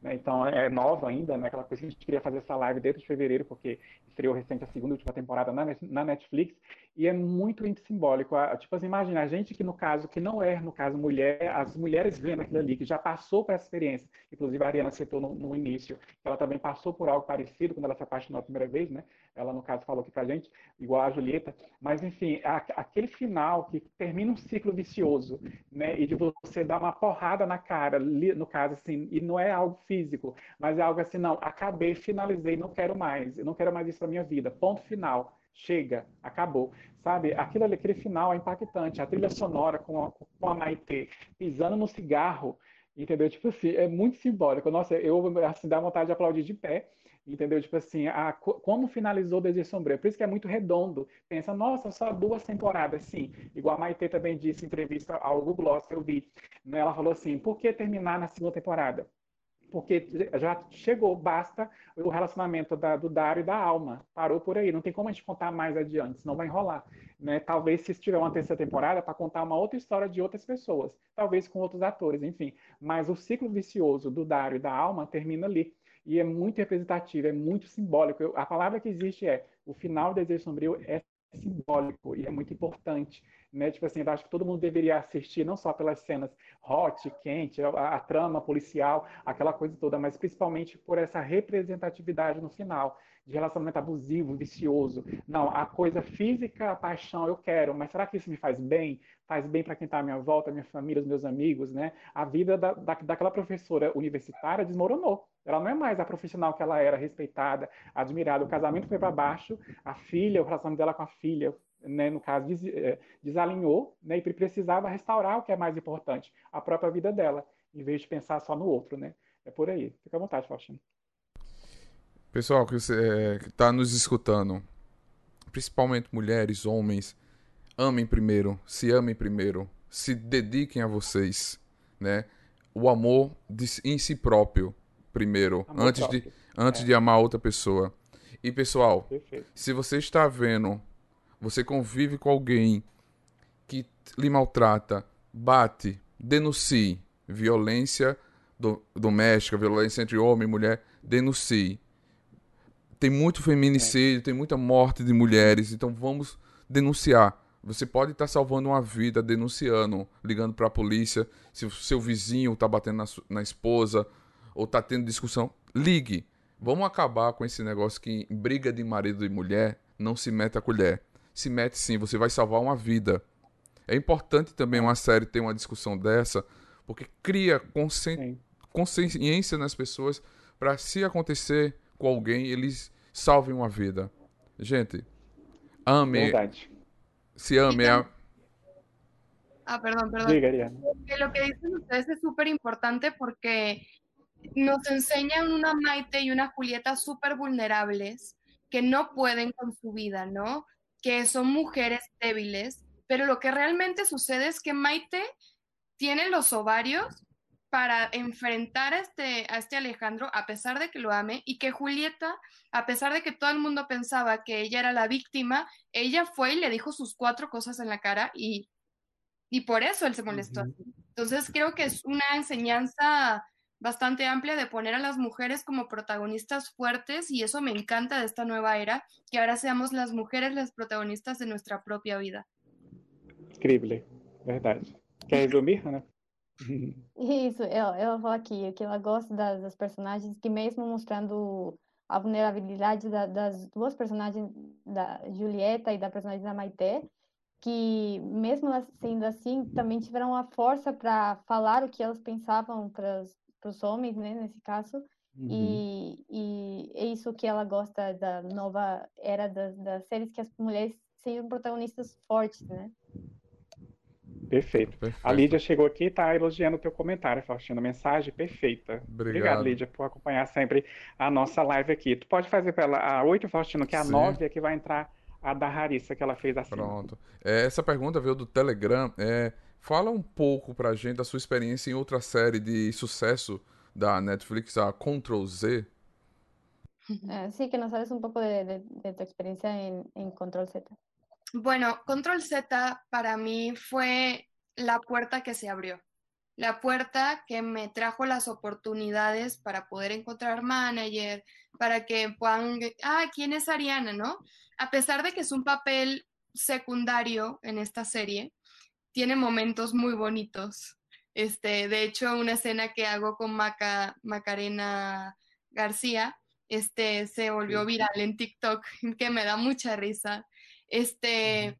Né? Então é nova ainda, né? aquela coisa que a gente queria fazer essa live dentro de fevereiro, porque estreou recente a segunda e última temporada na, Netflix, e é muito simbólico. Tipo assim, imagina, a gente que no caso, que não é, no caso, mulher, as mulheres vendo aquilo ali, que já passou por essa experiência, inclusive a Ariana citou no, no início, ela também passou por algo parecido quando ela se apaixonou a primeira vez, né? Ela, no caso, falou aqui pra gente, igual a Julieta, mas enfim, a, aquele final que termina um ciclo vicioso, né? E de você dar uma porrada na cara, no caso, assim, e não é algo físico, mas é algo assim, não, acabei, finalizei, não quero mais, eu não quero mais isso pra minha vida, ponto final chega, acabou. Sabe, aquilo ali, aquele final é impactante. A trilha sonora com a, com a Maitê pisando no cigarro, entendeu? Tipo assim, é muito simbólico. Nossa, eu, assim, dá vontade de aplaudir de pé, entendeu? Tipo assim, a, como finalizou Desejo Sombrio. Por isso que é muito redondo. Pensa, nossa, só duas temporadas, sim.Igual a Maitê também disse em entrevista ao Google Gloss eu vi. Né? Ela falou assim, por que terminar na segunda temporada? porque já chegou, basta o relacionamento da, do Dário e da Alma. Parou por aí, não tem como a gente contar mais adiante, senão vai enrolar. Né? Talvez se tiver uma terceira temporada para contar uma outra história de outras pessoas, talvez com outros atores, enfim. Mas o ciclo vicioso do Dário e da Alma termina ali. E é muito representativo, é muito simbólico. Eu, a palavra que existe é o final do Desejo Sombrio é simbólico e é muito importante né? Tipo assim, eu acho que todo mundo deveria assistir, não só pelas cenas hot, quente, a, a, trama policial, aquela coisa toda, mas principalmente por essa representatividade no final, de relacionamento abusivo, vicioso. Não, a coisa física, a paixão, eu quero, mas será que isso me faz bem? Faz bem para quem está à minha volta, minha família, os meus amigos, né? A vida da, da, daquela professora universitária desmoronou. Ela não é mais a profissional que ela era, respeitada, admirada. O casamento foi para baixo, a filha, o relacionamento dela com a filha né, no caso, des, é, desalinhou né, e precisava restaurar o que é mais importante, a própria vida dela, em vez de pensar só no outro. Né? É por aí. Fica à vontade, Faustino. Pessoal que está nos escutando, principalmente mulheres, homens, amem primeiro, se amem primeiro, se dediquem a vocês, né? O amor de, em si próprio, primeiro, amor antes, próprio. De, antes é. de amar outra pessoa. E pessoal, Perfeito. se você está vendo você convive com alguém que lhe maltrata, bate, denuncie violência do, doméstica, violência entre homem e mulher, denuncie. Tem muito feminicídio, é. tem muita morte de mulheres, então vamos denunciar. Você pode estar salvando uma vida denunciando, ligando para a polícia, se o seu vizinho está batendo na, na esposa ou está tendo discussão, ligue. Vamos acabar com esse negócio que briga de marido e mulher não se mete a colher se mete sim, você vai salvar uma vida. É importante também uma série ter uma discussão dessa, porque cria consci... consciência nas pessoas para se acontecer com alguém, eles salvem uma vida. Gente, ame. Verdade. Se ame. A... Ah, perdón, perdón. Lo que dicen ustedes es súper importante porque nos enseñan una Maite y una Julieta súper vulnerables que no pueden con su vida, ¿no? que son mujeres débiles, pero lo que realmente sucede es que Maite tiene los ovarios para enfrentar a este, a este Alejandro a pesar de que lo ame y que Julieta, a pesar de que todo el mundo pensaba que ella era la víctima, ella fue y le dijo sus cuatro cosas en la cara y, y por eso él se molestó. Entonces creo que es una enseñanza bastante amplia de poner a las mujeres como protagonistas fuertes y eso me encanta de esta nueva era, que ahora seamos las mujeres las protagonistas de nuestra propia vida. Incrível, verdade. Quer resumir, Ana? Isso, ela, ela fala aqui que ela gosta das, das personagens que mesmo mostrando a vulnerabilidade da, das duas personagens, da Julieta e da personagem da Maite, que mesmo sendo assim, também tiveram a força para falar o que elas pensavam para os homens, né, nesse caso, uhum. e, e é isso que ela gosta da nova era das, das séries, que as mulheres sejam protagonistas fortes, né? Perfeito. Perfeito. A Lídia chegou aqui e está elogiando o teu comentário, Faustino. Mensagem perfeita. Obrigado. Obrigado, Lídia, por acompanhar sempre a nossa live aqui. Tu pode fazer para ela a 8, Faustino, que é a Sim. 9 é que vai entrar a da Harissa, que ela fez assim. Pronto. É, essa pergunta veio do Telegram. É, fala um pouco pra gente da sua experiência em outra série de sucesso da Netflix, a Control Z. Eh, sí, que nos hables un poco de, de, de tu experiencia en, en Control Z. Bueno, Control Z para mí fue la puerta que se abrió, la puerta que me trajo las oportunidades para poder encontrar manager, para que puedan, ah, ¿quién es Ariana, no? A pesar de que es un papel secundario en esta serie, tiene momentos muy bonitos. Este, de hecho, una escena que hago con Maca, Macarena García, este, se volvió viral en TikTok, que me da mucha risa. Este,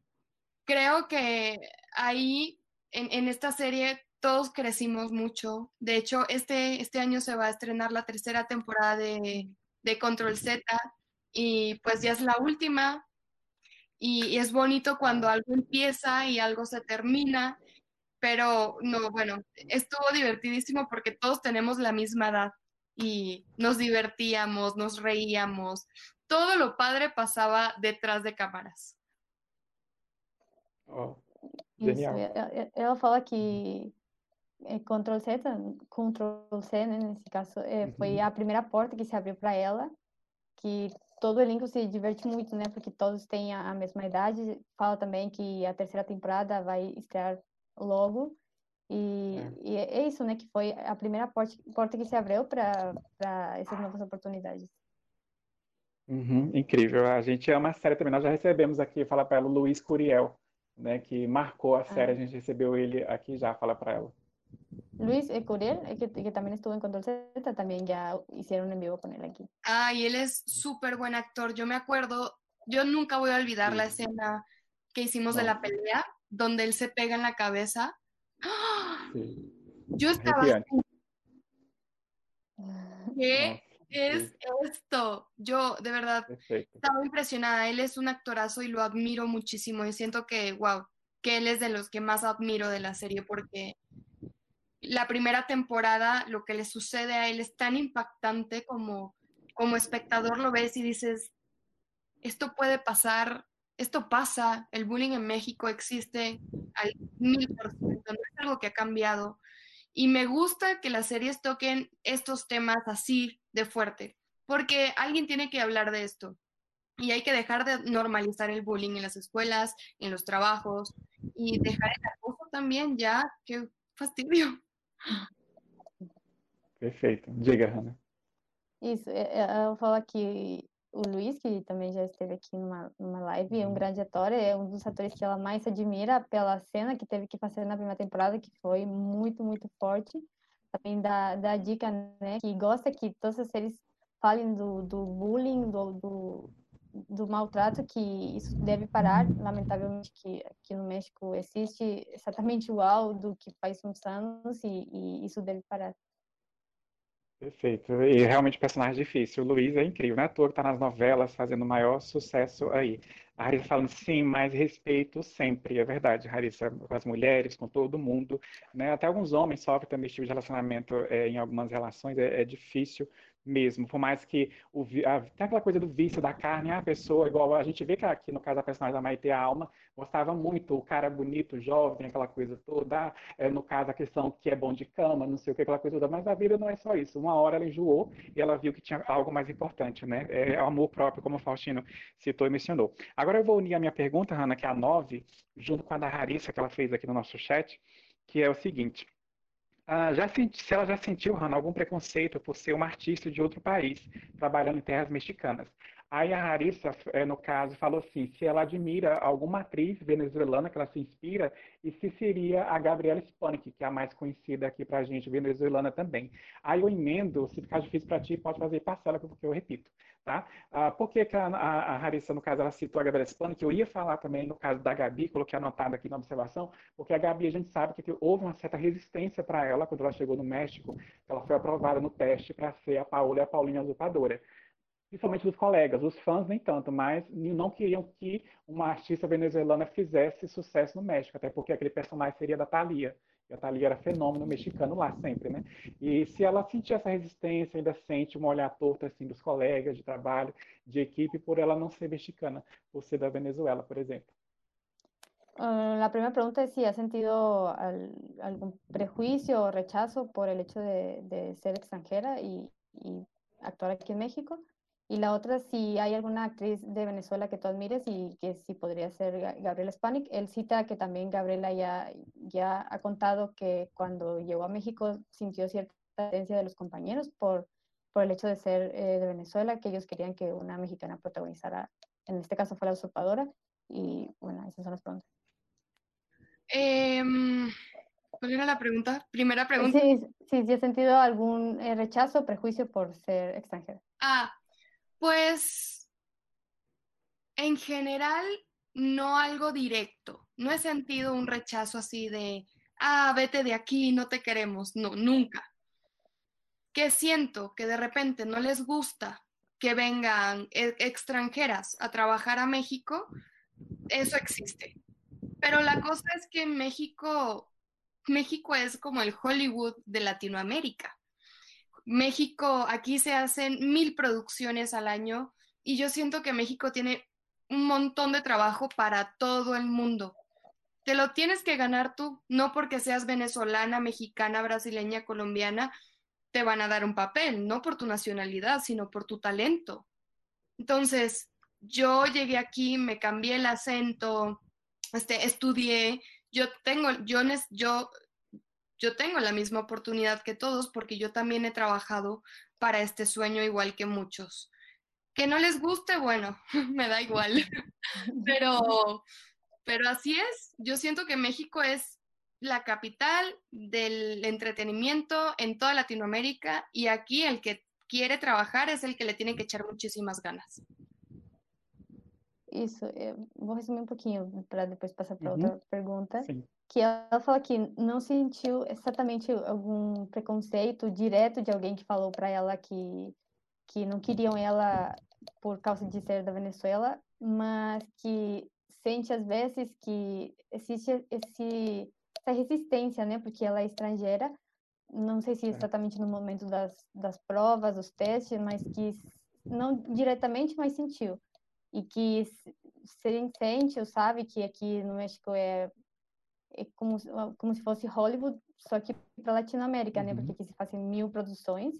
creo que ahí, en, esta serie, todos crecimos mucho. De hecho, este, este año se va a estrenar la tercera temporada de, Control Z y pues ya es la última. Y, es bonito cuando algo empieza y algo se termina, pero no, bueno, estuvo divertidísimo porque todos tenemos la misma edad y nos divertíamos, nos reíamos. Todo lo padre pasaba detrás de cámaras. Oh, genial. Isso, ela fala que é, Ctrl C, Ctrl C, né, nesse caso, é, foi uhum. a primeira porta que se abriu para ela, que todo elenco se diverte muito, né, porque todos têm a, mesma idade. Fala também que a terceira temporada vai estrear logo. E é. e é, isso, né, que foi a primeira porta, porta que se abriu para essas novas oportunidades. Uhum, incrível. A gente ama a série também. Nós já recebemos aqui, fala para ela, Luiz Curiel né, que marcou a série, ah. a gente recebeu ele aqui já, fala para ela. Luis Curiel, que, que, también estuvo en Control Z, también ya hicieron en vivo con él aquí. Ah, y él es súper buen actor. Yo me acuerdo, yo nunca voy a olvidar sí. la escena que hicimos no. de la pelea, donde él se pega en la cabeza. Sí. Yo estaba... ¿Qué? Es esto? Yo de verdad estaba impresionada. Él es un actorazo y lo admiro muchísimo. Y siento que, wow, que él es de los que más admiro de la serie porque la primera temporada, lo que le sucede a él es tan impactante como, como espectador lo ves y dices, esto puede pasar, esto pasa, el bullying en México existe al mil por ciento, no es algo que ha cambiado. Y me gusta que las series toquen estos temas así de fuerte, porque alguien tiene que hablar de esto. Y hay que dejar de normalizar el bullying en las escuelas, en los trabajos y dejar el acoso también ya. Qué fastidio. Perfeito. Diga, Hannah. Isso, eu falo aqui o Luiz, que também já esteve aqui numa, numa live, é um grande ator, é um dos atores que ela mais admira pela cena que teve que fazer na primeira temporada, que foi muito, muito forte. Também dá, dá dica, né, que gosta que todas as séries falem do, do bullying, do, do, do maltrato, que isso deve parar. Lamentavelmente, que aqui no México existe exatamente igual do que faz uns anos e, e isso deve parar. Perfeito. E realmente personagem difícil. O Luiz é incrível, né? Ator que tá nas novelas fazendo o maior sucesso aí. A Harissa falando sim, mais respeito sempre. É verdade, Harissa, com as mulheres, com todo mundo. Né? Até alguns homens sofrem também esse tipo de relacionamento é, em algumas relações. É, é difícil mesmo, por mais que o, a, tem aquela coisa do vício da carne, a pessoa, igual a gente vê que aqui no caso da personagem da Maite a Alma, gostava muito, o cara bonito, jovem, aquela coisa toda, é, no caso a questão que é bom de cama, não sei o que, aquela coisa toda, mas a vida não é só isso, uma hora ela enjoou e ela viu que tinha algo mais importante, né, é o amor próprio, como o Faustino citou e mencionou. Agora eu vou unir a minha pergunta, Hanna, que é a 9, junto com a da Harissa, que ela fez aqui no nosso chat, que é o seguinte, ah, já senti, se ela já sentiu, Hannah, algum preconceito por ser uma artista de outro país, trabalhando em terras mexicanas. Aí a Harissa, eh, no caso, falou assim, se ela admira alguma atriz venezuelana que ela se inspira, e se seria a Gabriela Spanik, que é a mais conhecida aqui pra gente, venezuelana também. Aí eu emendo, se ficar difícil para ti, pode fazer parcela, porque eu repito. Tá? Ah, por que, que a, a, a, no caso, ela citou a Gabriela Spano, que eu ia falar também no caso da Gabi, coloquei anotado aqui na observação, porque a Gabi, a gente sabe que houve uma certa resistência para ela quando ela chegou no México, ela foi aprovada no teste para ser a Paola e a Paulinha usurpadora. Principalmente dos colegas, os fãs nem tanto, mas não queriam que uma artista venezuelana fizesse sucesso no México, até porque aquele personagem seria da Thalia. E a Thalia era fenômeno mexicano lá sempre, né? E se ela sentir essa resistência, ainda sente um olhar torto assim dos colegas de trabalho, de equipe, por ela não ser mexicana, por ser da Venezuela, por exemplo. Uh, la primera pregunta es si ha sentido al, algún prejuicio o rechazo por el hecho de, de ser extranjera y, y, actuar aquí en México. Y la otra, si hay alguna actriz de Venezuela que tú admires y que si podría ser Gabriela Spanik. Él cita que también Gabriela ya, ya ha contado que cuando llegó a México sintió cierta tendencia de los compañeros por, por el hecho de ser eh, de Venezuela, que ellos querían que una mexicana protagonizara, en este caso fue la usurpadora. Y bueno, esas son las preguntas. Eh, ¿Cuál era la pregunta? Primera pregunta. Sí, sí, sí, he sentido algún eh, rechazo, prejuicio por ser extranjera. Ah, pues en general no algo directo. No he sentido un rechazo así de, ah, vete de aquí, no te queremos. No, nunca. Que siento que de repente no les gusta que vengan e, extranjeras a trabajar a México, eso existe. Pero la cosa es que México, México es como el Hollywood de Latinoamérica. México, aquí se hacen mil producciones al año y yo siento que México tiene un montón de trabajo para todo el mundo. Te lo tienes que ganar tú, no porque seas venezolana, mexicana, brasileña, colombiana, te van a dar un papel, no por tu nacionalidad, sino por tu talento. Entonces, yo llegué aquí, me cambié el acento, este, estudié, yo tengo, yo, yo yo tengo la misma oportunidad que todos porque yo también he trabajado para este sueño igual que muchos. Que no les guste, bueno, me da igual, pero, pero así es. Yo siento que México es la capital del entretenimiento en toda Latinoamérica y aquí el que quiere trabajar es el que le tiene que echar muchísimas ganas. Isso, eu vou resumir um pouquinho para depois passar para uhum. outra pergunta. Sim. Que ela falou que não sentiu exatamente algum preconceito direto de alguém que falou para ela que, que não queriam ela por causa de ser da Venezuela, mas que sente às vezes que existe esse, essa resistência, né? Porque ela é estrangeira. Não sei se exatamente no momento das, das provas, dos testes, mas que não diretamente, mas sentiu e que se sente, sabe, que aqui no México é, é como, como se fosse Hollywood, só que para Latinoamérica, né? Porque uhum. aqui se fazem mil produções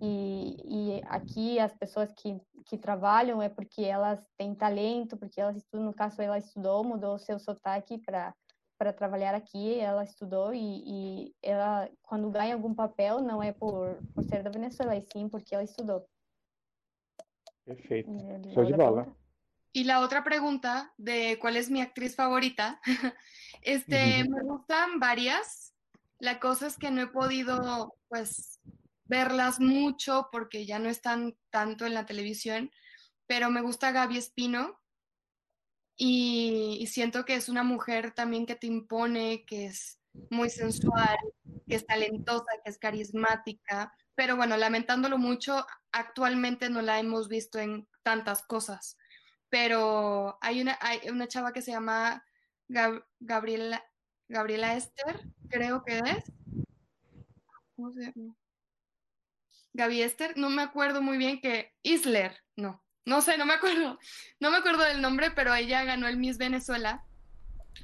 e, e aqui as pessoas que, que trabalham é porque elas têm talento, porque elas estudam, no caso ela estudou, mudou o seu sotaque para para trabalhar aqui, ela estudou e, e, ela, quando ganha algum papel, não é por, por ser da Venezuela, e sim porque ela estudou. Perfeito. Show de bola. Y la otra pregunta de cuál es mi actriz favorita, este, me gustan varias. La cosa es que no he podido, pues, verlas mucho porque ya no están tanto en la televisión, pero me gusta Gaby Espino. Y, y siento que es una mujer también que te impone, que es muy sensual, que es talentosa, que es carismática, pero bueno, lamentándolo mucho, actualmente no la hemos visto en tantas cosas pero hay una, hay una chava que se llama Gabriela, Gabriela Esther, creo que es. ¿Cómo se llama? Gaby Esther, no me acuerdo muy bien que Isler, no, no sé, no me acuerdo, no me acuerdo del nombre, pero ella ganó el Miss Venezuela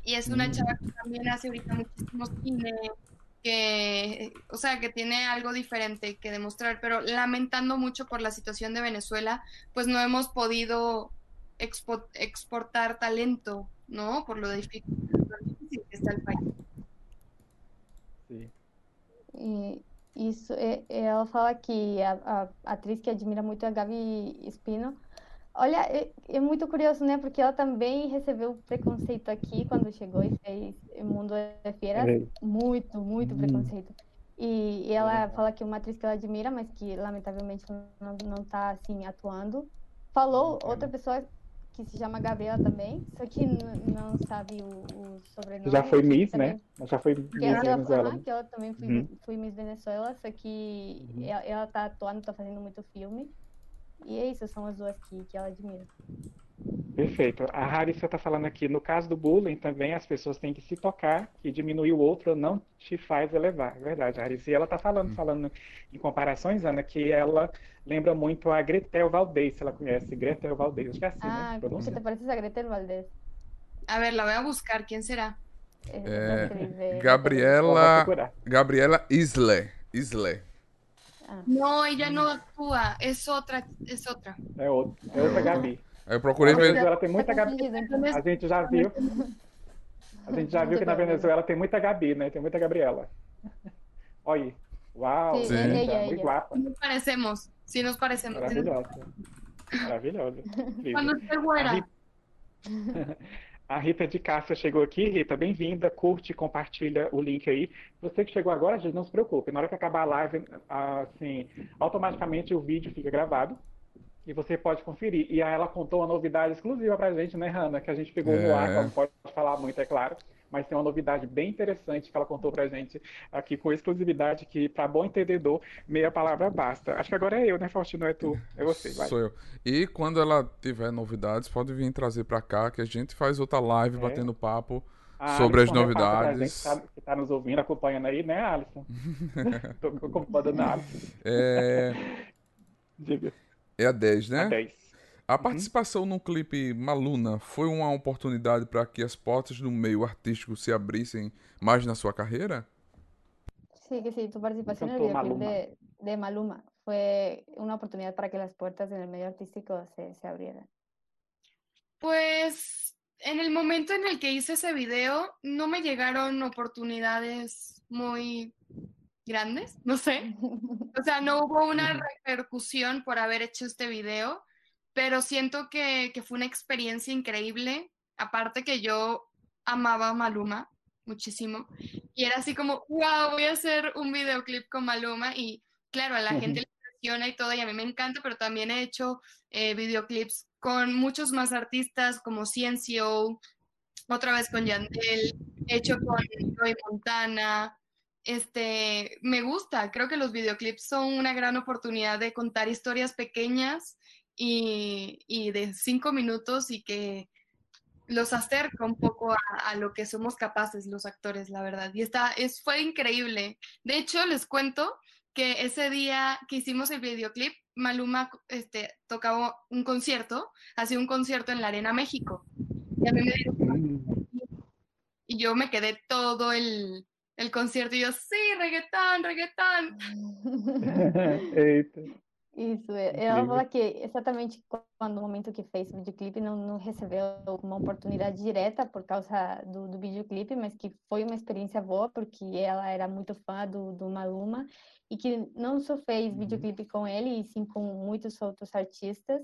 y es una chava que también hace ahorita muchísimo cine, que, o sea, que tiene algo diferente que demostrar, pero lamentando mucho por la situación de Venezuela, pues no hemos podido exportar talento, ¿no? Por lo difícil, que está el país. Sim. E isso, ela fala que a, a, atriz que admira muito é a Gabi Espino. Olha, é, é, muito curioso, né? Porque ela também recebeu preconceito aqui quando chegou e fez Mundo. É. Muito, muito hum. preconceito. E, e ela fala que é uma atriz que ela admira, mas que lamentavelmente não, não tá assim atuando Falou outra pessoa que se chama Gabriela também, só que não sabe o, o sobrenome. Já foi Miss, também. né? Já foi Miss ela, Venezuela. aham, que ela também foi, Uhum. foi Miss Venezuela, só que Uhum. ela, ela tá atuando, tá fazendo muito filme. E é isso, são as duas que, que ela admira. Perfeito. A Harissa está falando aqui, no caso do bullying também as pessoas têm que se tocar que diminuir o outro não te faz elevar. É verdade, Harissa. E ela está falando, falando em comparações, Ana, que ela lembra muito a Gretel Valdez, se ela conhece. Gretel Valdez, acho que é assim, né? Ah, ¿qué Pronuncia. te pareces a Gretel Valdés? A ver, la voy a buscar. ¿Quién será? De Gabriela-. Gabriela Isle. Isle. Ah, No, ella no actúa. Es otra, es otra. É outra, é outra Gabi. Aí eu procurei Na ver. Venezuela tem muita Gabi. A gente já viu. A gente já viu que na Venezuela tem muita Gabi, né? Tem muita Gabriela. Olha aí. Uau, Sim, Sim. linda, ella, guapa. Nos parecemos. Sí, nos parecemos. Sí, Maravilhosa. Maravilhosa. A Rita- A Rita de Cássia chegou aqui. Rita, bem-vinda. Curte, compartilha o link aí. Você que chegou agora, gente, não se preocupe. Na hora que acabar a live, assim, automaticamente o vídeo fica gravado e você pode conferir. E aí ela contou uma novidade exclusiva pra gente, né, Hanna? Que a gente pegou no ar, É. não pode falar muito, é claro. Mas tem uma novidade bem interessante que ela contou pra gente aqui com exclusividade, que para bom entendedor, meia palavra basta. Acho que agora é eu, né, Faustino? É tu. É você, vai. Sou eu. E quando ela tiver novidades, pode vir trazer pra cá, que a gente faz outra live É. batendo papo. Sobre as pra novidades. gente que tá, que tá nos ouvindo, acompanhando aí, né, Alisson? Tô acompanhando a Alisson. É, Diga. É a 10, A né? 10. A participação no clipe Maluna foi uma oportunidade para que as portas do meio artístico se abrissem mais na sua carreira? Sí, que sí, tu participación en el Cantó videoclip de, de Maluma fue una oportunidad para que las puertas en el medio artístico se, se abrieran. Pues en el momento en el que hice ese video, no me llegaron oportunidades muy grandes, no sé. O sea, no hubo una repercusión por haber hecho este video, pero siento que, que fue una experiencia increíble. Aparte que yo amaba a Maluma muchísimo. Y era así como, wow, voy a hacer un videoclip con Maluma. Y claro, a la gente le impresiona y todo, y a mí me encanta, pero también he hecho eh, videoclips con muchos más artistas como Ciencio, otra vez con Yandel, he hecho con Joy Montana. Este, me gusta, creo que los videoclips son una gran oportunidad de contar historias pequeñas y, y de cinco minutos y que los acerca un poco a, a lo que somos capaces los actores, la verdad. Y está, es, fue increíble. De hecho, les cuento que ese día que hicimos el videoclip, Maluma este, tocaba un concierto, hacía un concierto en la Arena México. Y a mí me dieron Hum. y yo me quedé todo el, el concierto y yo, sí, reggaetón, reggaetón. Eita. Isso, ela fala que exatamente quando no momento que fez o videoclipe não, não recebeu uma oportunidade direta por causa do, do videoclipe, mas que foi uma experiência boa porque ela era muito fã do, do Maluma e que não só fez Uhum. videoclipe com ele, e sim com muitos outros artistas.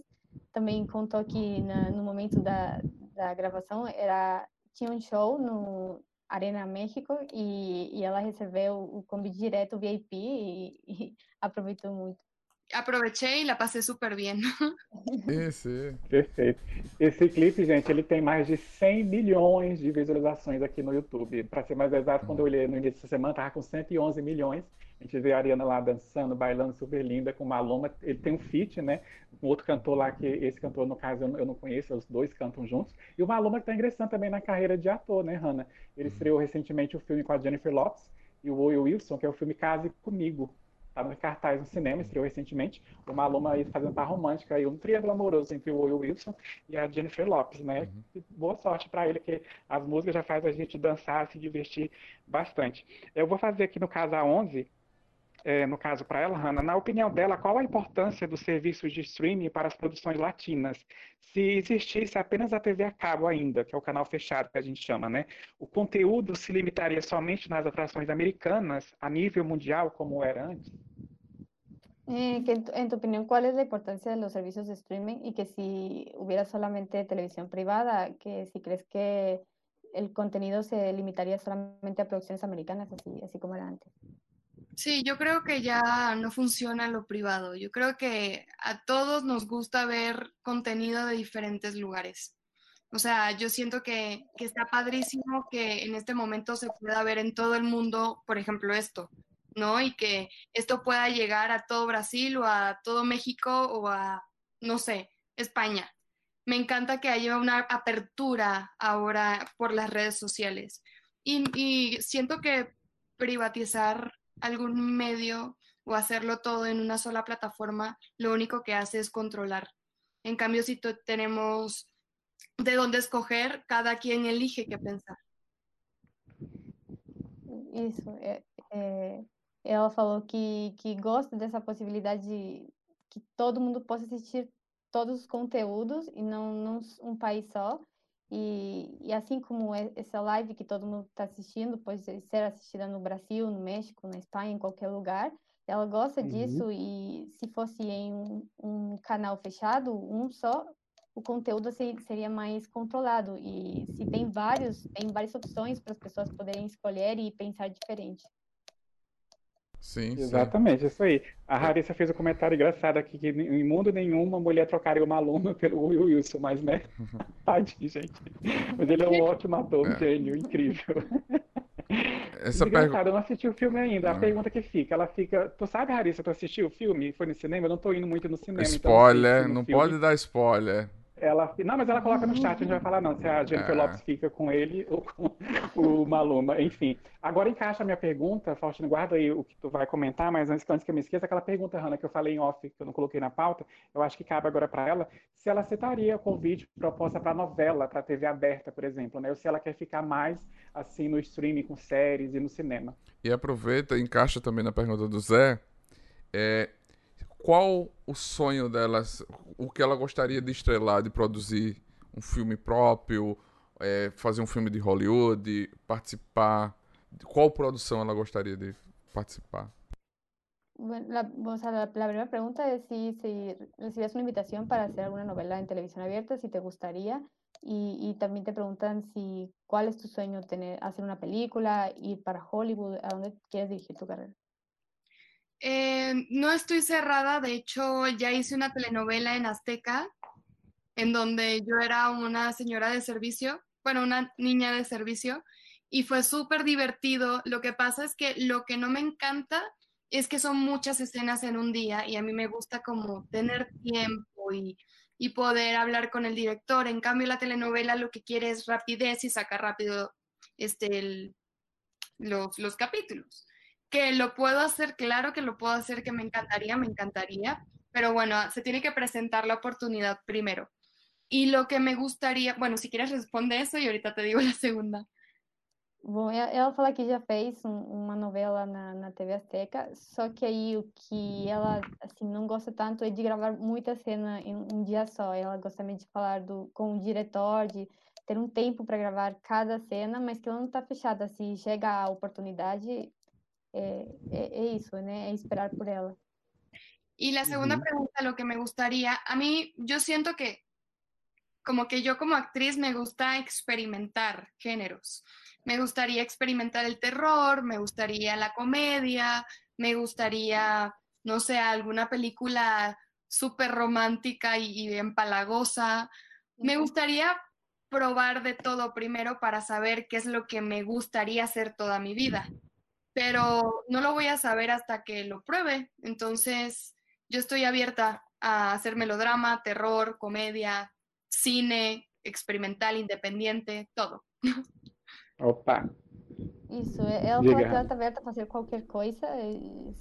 Também contou que na- no momento da, da gravação era tinha um show no Arena México e, e ela recebeu o convite direto VIP e, e aproveitou muito. Aproveché y la pasé súper bien. Esse. Perfeito. Esse clipe, gente, ele tem mais de 100 milhões de visualizações aqui no YouTube. Para ser mais exato, quando eu olhei no início dessa semana, tava com 111 milhões. A gente vê a Ariana lá dançando, bailando super linda com o Maluma. Ele tem um feat, né? Um outro cantor lá, que esse cantor, no caso, eu não- conheço, os dois cantam juntos. E o Maluma que está ingressando também na carreira de ator, né, Hannah? Ele estreou recentemente o filme com a Jennifer Lopez e o Will Wilson, que é o filme Case Comigo. Tá no cartaz no cinema, estreou recentemente. O Maluma aí fazendo par romântica aí, um triângulo amoroso entre o Will Wilson e a Jennifer Lopez, né? E Boa sorte para ele, que as músicas já fazem a gente dançar, se divertir bastante. Eu vou fazer aqui no caso a 11, é, no caso para ela, Hannah, na opinião dela, qual a importância dos serviços de streaming para as produções latinas? Se existisse apenas a TV a cabo ainda, que é o canal fechado que a gente chama, né? O conteúdo se limitaria somente nas atrações americanas, a nível mundial, como era antes? Eh, que en tu, en tu opinión, ¿cuál es la importancia de los servicios de streaming y que si hubiera solamente televisión privada, que si crees que el contenido se limitaría solamente a producciones americanas, así, así como era antes? Sí, yo creo que ya no funciona lo privado. Yo creo que a todos nos gusta ver contenido de diferentes lugares. O sea, yo siento que, que está padrísimo que en este momento se pueda ver en todo el mundo, por ejemplo, esto, ¿no? Y que esto pueda llegar a todo Brasil o a todo México o a, no sé, España. Me encanta que haya una apertura ahora por las redes sociales. Y, y siento que privatizar algún medio o hacerlo todo en una sola plataforma, lo único que hace es controlar. En cambio, si tenemos de dónde escoger, cada quien elige qué pensar. Isso, é, é, ela falou que, que gosta dessa possibilidade de que todo mundo possa assistir todos os conteúdos e não, não um país só. E, e assim como essa live que todo mundo está assistindo, pode ser assistida no Brasil, no México, na Espanha, em qualquer lugar, ela gosta uhum. disso e se fosse em um, um, canal fechado, um só, o conteúdo seria mais controlado. E se tem vários, tem várias opções para as pessoas poderem escolher e pensar diferente. Sim, Exatamente, sim. isso aí. A Larissa fez um comentário engraçado aqui, que em mundo nenhum uma mulher trocaria uma aluna pelo Will Wilson, mas né? Tadinho, gente. Mas ele é um ótimo ator, um é. gênio, incrível. Essa pergunta... eu não assisti o filme ainda. A é. pergunta que fica, ela fica. Tu sabe, Larissa, tu assistiu o filme? Foi no cinema? Eu não tô indo muito no cinema. Então spoiler, então não, não pode dar spoiler. Ela, não, mas ela coloca no chat, a gente vai falar não, se a Jennifer é. Lopes fica com ele ou com o Maluma, enfim. Agora encaixa a minha pergunta, Faustino, guarda aí o que tu vai comentar, mas antes, antes que eu me esqueça, aquela pergunta, Hanna, que eu falei em off, que eu não coloquei na pauta, eu acho que cabe agora para ela, se ela aceitaria o convite proposta para novela, para TV aberta, por exemplo, né? Ou se ela quer ficar mais assim no streaming com séries e no cinema. E aproveita, encaixa também na pergunta do Zé, é, qual o sonho delas, o que ela gostaria de estrelar, de produzir um filme próprio, é, fazer um filme de Hollywood, participar, qual produção ela gostaria de participar? La, o sea, la, la, primera pregunta es si, si recibías una invitación para hacer alguna novela en televisión abierta, si te gustaría, y, y, también te preguntan si cuál es tu sueño, tener, hacer una película, ir para Hollywood, a dónde quieres dirigir tu carrera. Eh, no estoy cerrada, de hecho ya hice una telenovela en Azteca, en donde yo era una señora de servicio, bueno, una niña de servicio, y fue súper divertido. Lo que pasa es que lo que no me encanta es que son muchas escenas en un día y a mí me gusta como tener tiempo y, y poder hablar con el director. En cambio, la telenovela lo que quiere es rapidez y sacar rápido este, los, los capítulos que lo puedo hacer, claro que lo puedo hacer, que me encantaría, me encantaría, pero bueno, se tiene que presentar la oportunidad primero. Y lo que me gustaría, bueno, si quieres responde eso y ahorita te digo la segunda. Bom, ela fala que já fez um, uma novela na, na TV Azteca, só que aí o que ela assim não gosta tanto é de gravar muita cena em um dia só. Ela gosta de falar do, com o diretor, de ter um tempo para gravar cada cena, mas que ela não está fechada. Se chega a oportunidade, Eh, eso, Es esperar por ella. Y la segunda pregunta, lo que me gustaría, a mí yo siento que como que yo como actriz me gusta experimentar géneros. Me gustaría experimentar el terror, me gustaría la comedia, me gustaría, no sé, alguna película súper romántica y, y empalagosa. Me gustaría probar de todo primero para saber qué es lo que me gustaría hacer toda mi vida pero no lo voy a saber hasta que lo pruebe. Entonces, yo estoy abierta a hacer melodrama, terror, comedia, cine, experimental, independiente, todo. Opa! Isso, ela falou que ela está aberta a fazer qualquer coisa,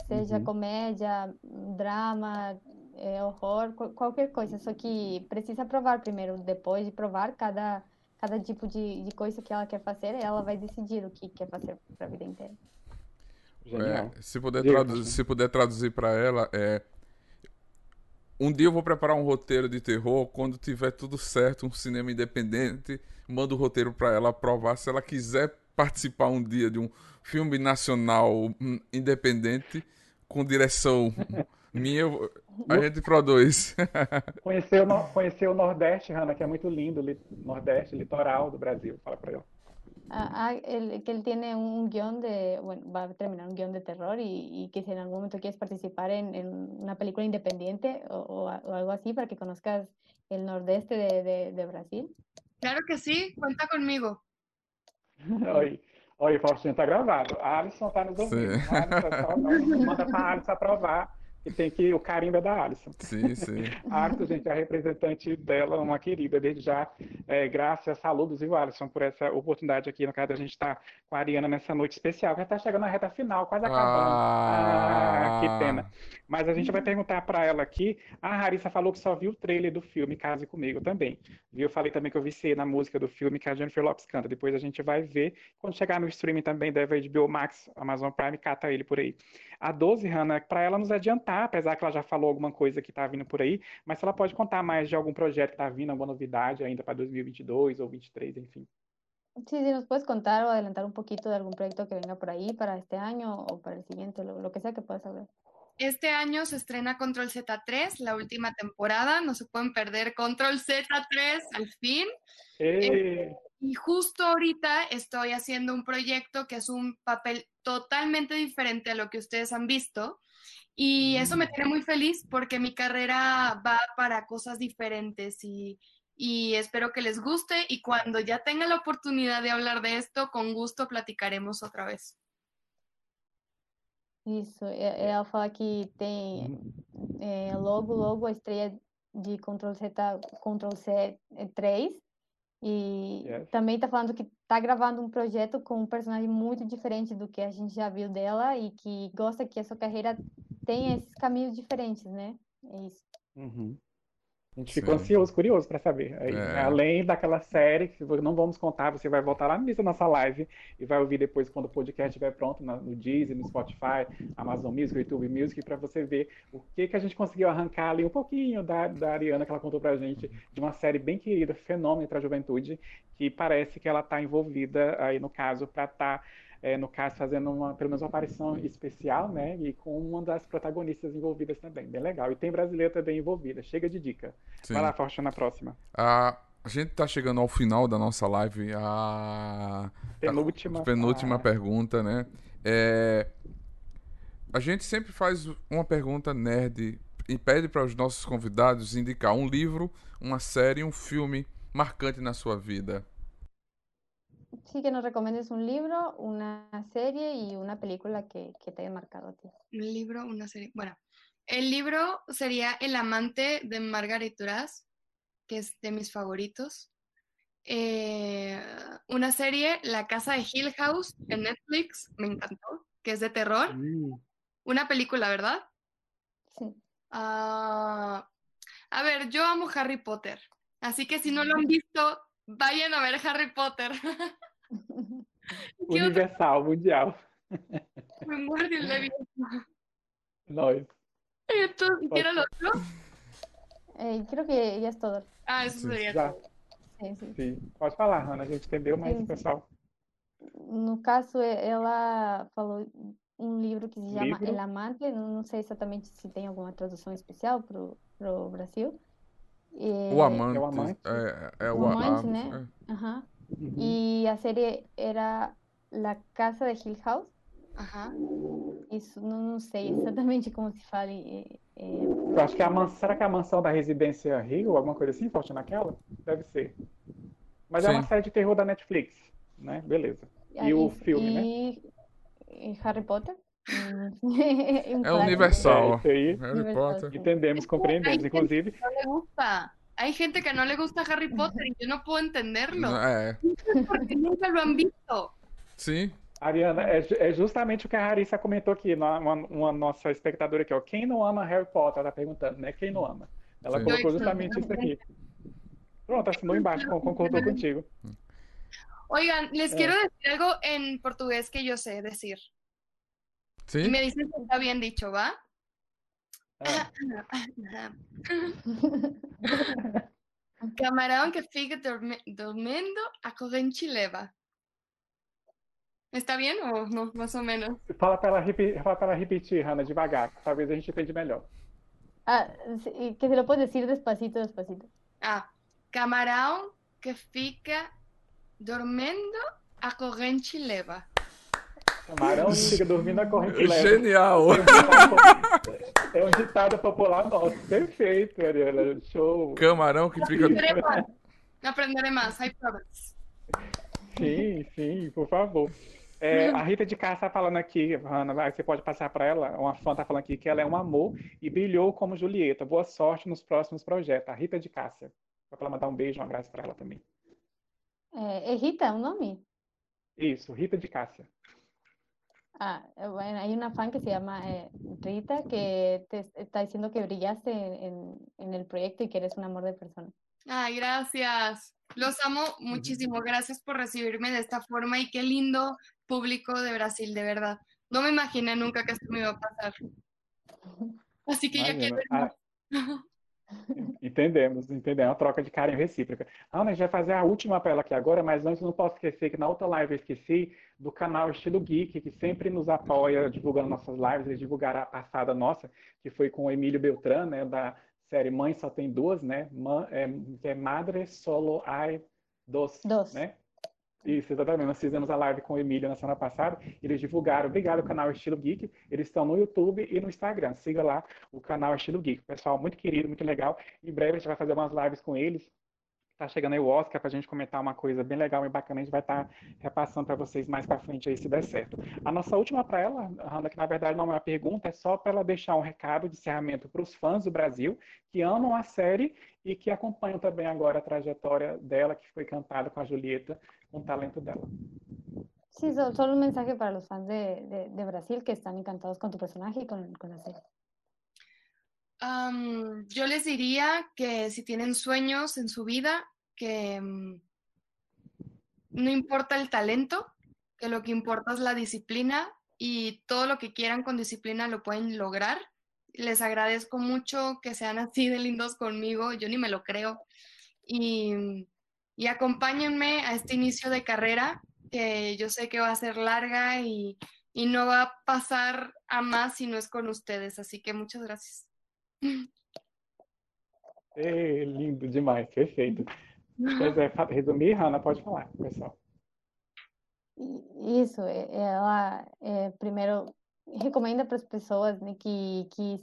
seja uhum. comédia, drama, é, horror, qualquer coisa, só que precisa provar primeiro, depois de provar cada, cada tipo de, de coisa que ela quer fazer, ela vai decidir o que quer fazer para a vida inteira. É, se, puder traduzir, se puder traduzir para ela, é. Um dia eu vou preparar um roteiro de terror. Quando tiver tudo certo, um cinema independente, mando o roteiro para ela aprovar. Se ela quiser participar um dia de um filme nacional hum, independente, com direção minha, a gente produz. conhecer, o, conhecer o Nordeste, Hanna, que é muito lindo, Nordeste, litoral do Brasil. Fala para ela. Ah, ah, el- que él tiene un guion de, bueno, va a terminar un guion de terror y, y que si en algún momento quieres participar en, en una película independiente o, o a- o algo así para que conozcas el nordeste de, de- de Brasil. Claro que sí, cuenta conmigo. Oi, oi, Faustinho, tá gravado. A Alisson tá nos ouvindo. Sim. A Alisson, só, manda pra Alisson aprovar tem que o carimbo é da Alisson. Sim, sim. A gente, é a representante dela, uma querida, desde já. É, graças, saludos, viu, Alisson, por essa oportunidade aqui. No caso, a gente tá com a Ariana nessa noite especial, que já tá chegando na reta final, quase acabando. Ah, que pena. Mas a gente vai perguntar para ela aqui. A Larissa falou que só viu o trailer do filme Case Comigo também. Viu? Eu falei também que eu viciei na música do filme que a Jennifer Lopez canta. Depois a gente vai ver. Quando chegar no streaming também da HBO Max, Amazon Prime, cata ele por aí. A 12, Hannah, para ela nos adiantar, apesar que ela já falou alguma coisa que tá vindo por aí, mas se ela pode contar mais de algum projeto que tá vindo, alguma novidade ainda para 2022 ou 2023, enfim. Sí, sí, nos puedes contar o adelantar un poquito de algún proyecto que venga por ahí para este año o para el siguiente, lo, lo que sea que puedas hablar. Este año se estrena Control Z3, la última temporada. No se pueden perder Control Z3 al fin. Ê, Y justo ahorita estoy haciendo un proyecto que es un papel totalmente diferente a lo que ustedes han visto. Y eso me tiene muy feliz porque mi carrera va para cosas diferentes y, y espero que les guste. Y cuando ya tenga la oportunidad de hablar de esto, con gusto platicaremos otra vez. Isso, e- ela fala que tem é, logo, logo a estreia de Ctrl Z, Ctrl C 3 e Yes. também tá falando que tá gravando um projeto com um personagem muito diferente do que a gente já viu dela e que gosta que a sua carreira tenha esses caminhos diferentes, né? É isso. Uhum. A gente ficou Sim. ansioso, curioso para saber. Aí, É. Além daquela série que não vamos contar, você vai voltar lá no início da nossa live e vai ouvir depois quando o podcast estiver pronto na- no Deezer, no Spotify, Amazon Music, YouTube Music, para você ver o que que a gente conseguiu arrancar ali um pouquinho da, da Ariana que ela contou pra gente de uma série bem querida, fenômeno para a juventude, que parece que ela está envolvida aí no caso para estar no caso, fazendo uma, pelo menos uma aparição especial, né? E com uma das protagonistas envolvidas também. Bem legal. E tem brasileira também envolvida. Chega de dica. Sim. Vai lá, Faustino, na próxima. A, a gente tá chegando ao final da nossa live. A Penúltima. penúltima Ah, pergunta, né? É, a gente sempre faz uma pergunta nerd e pede para os nossos convidados indicar um livro, uma série, um filme marcante na sua vida. Sí, que nos recomiendes un libro, una serie y una película que, que te haya marcado a ti. Un libro, una serie. Bueno, el libro sería El amante de Margaret Duras, que es de mis favoritos. Eh, una serie, La casa de Hill House, en Netflix, me encantó, que es de terror. hum, Una película, ¿verdad? Sí. Ah, a ver, yo amo Harry Potter, así que si no lo han visto, vayan a ver Harry Potter. ¿Qué otra universal, mundial. Wingardium Leviosa? Nós. Entonces, ¿qué era lo otro? Eh, creo que ya es todo. Ah, eso Sí. sería Já, todo. Sí, sí. sim. Pode falar, Hannah. A gente entendeu, mas Sim. o pessoal. No caso, ela falou um livro que se chama Livro? El Amante, não não sei exatamente se tem alguma tradução especial pro, pro Brasil. E- O amante. É o amante. É, é O o amante, a- né? Ajá. Uhum. E a série era La Casa de Hill House. Ajá. Isso, não, não sei exatamente como se fala. é- é, Eu acho que é a mansão. Será que é a mansão da residência Rio? Alguma coisa assim, Faustino, naquela? Deve ser. Mas é uma Sim. série de terror da Netflix, né? Beleza. E o isso, filme, né? e- e Harry Potter. Hum, um É universal. É aí. Harry Universal, Potter. Entendemos, compreendemos. Inclusive, No le gusta. Hay gente que no le gusta Harry Potter y yo no puedo entenderlo. É, Porque nunca lo han visto. sim. Ariana, é, é justamente o que a Larissa comentou aqui, uma, uma- uma nossa espectadora aqui, ó. Quem não ama Harry Potter? Ela tá perguntando, né? Quem não ama? Ela Sim. colocou justamente isso aqui. Pronto, assinou embaixo, con- concordou contigo. Oigan, les Eh. quiero decir algo en portugués que yo sé decir. Y Sim? me dicen si está bien dicho, ¿va? Ah, Camarão que fica dormindo, a corrente leva. ¿Está bien o no? Más o menos. fala para repi- fala pra ela repetir, Hannah, devagar. que Talvez a gente entenda melhor. Ah, sí, y que se lo puedes decir despacito, despacito. Ah, camarão que fica dormindo, A corrente leva. Camarão fica dormindo na corrente leva. Genial! É um ditado popular nosso. Perfeito, Ariana. Show. Camarão que fica. Aprenderé más. Aprenderé más. Hay pruebas. Sim, sim, por favor. É, a Rita de Cássia está falando aqui, Ana, vai, você pode passar para ela. Uma fã está falando aqui que ela é um amor e brilhou como Julieta. Boa sorte nos próximos projetos. A Rita de Cássia. Vai para ela mandar um beijo, um abraço para ela também. É, é Rita o nome? Isso, Rita de Cássia. Ah, eh, bueno, hay una fan que se llama eh, Rita que te está diciendo que brillaste en, en el proyecto y que eres un amor de persona. Ay, gracias. Los amo muchísimo. Gracias por recibirme de esta forma y qué lindo público de Brasil, de verdad. No me imaginé nunca que esto me iba a pasar. Así que ya quiero Ah. entendemos, entendemos. É uma troca de carinho recíproca. Ana, a gente vai fazer a última para ela aqui agora, mas antes não posso esquecer que na outra live eu esqueci do canal Estilo Geek, que sempre nos apoia divulgando nossas lives. Eles divulgaram a passada nossa, que foi com o Emílio Beltrán, né, da série Mãe Só Tem Duas, né? É, que é Madre Solo Hay Dos, Dos. né? Isso, exatamente. Nós fizemos a live com o Emílio na semana passada. Eles divulgaram. Obrigado, canal Estilo Geek. Eles estão no YouTube e no Instagram. Siga lá o canal Estilo Geek. Pessoal muito querido, muito legal. Em breve a gente vai fazer umas lives com eles. Tá chegando aí o Oscar para a gente comentar uma coisa bem legal e bacana. A gente vai estar repassando para vocês mais para frente aí, se der certo. A nossa última para ela, Hanna, que na verdade não é uma pergunta, é só para ela deixar um recado de encerramento para os fãs do Brasil que amam a série e que acompanham também agora a trajetória dela, que foi cantada com a Julieta, o talento dela. Sí, so- solo un mensaje para los fans de, de, de Brasil que están encantados con tu personaje y con, con la serie. Am, yo les diría que si tienen sueños en su vida, que mm, no importa el talento, que lo que importa es la disciplina y todo lo que quieran con disciplina lo pueden lograr. Les agradezco mucho que sean así de lindos conmigo, yo ni me lo creo. Y, y acompáñenme a este inicio de carrera, que yo sé que va a ser larga y, y no va a pasar a más si no es con ustedes. Así que muchas gracias. Lindo demais, perfeito. Pois é, resumir, Hanna, pode falar, pessoal. Isso, é- ela é, primeiro recomenda para as pessoas né, que, que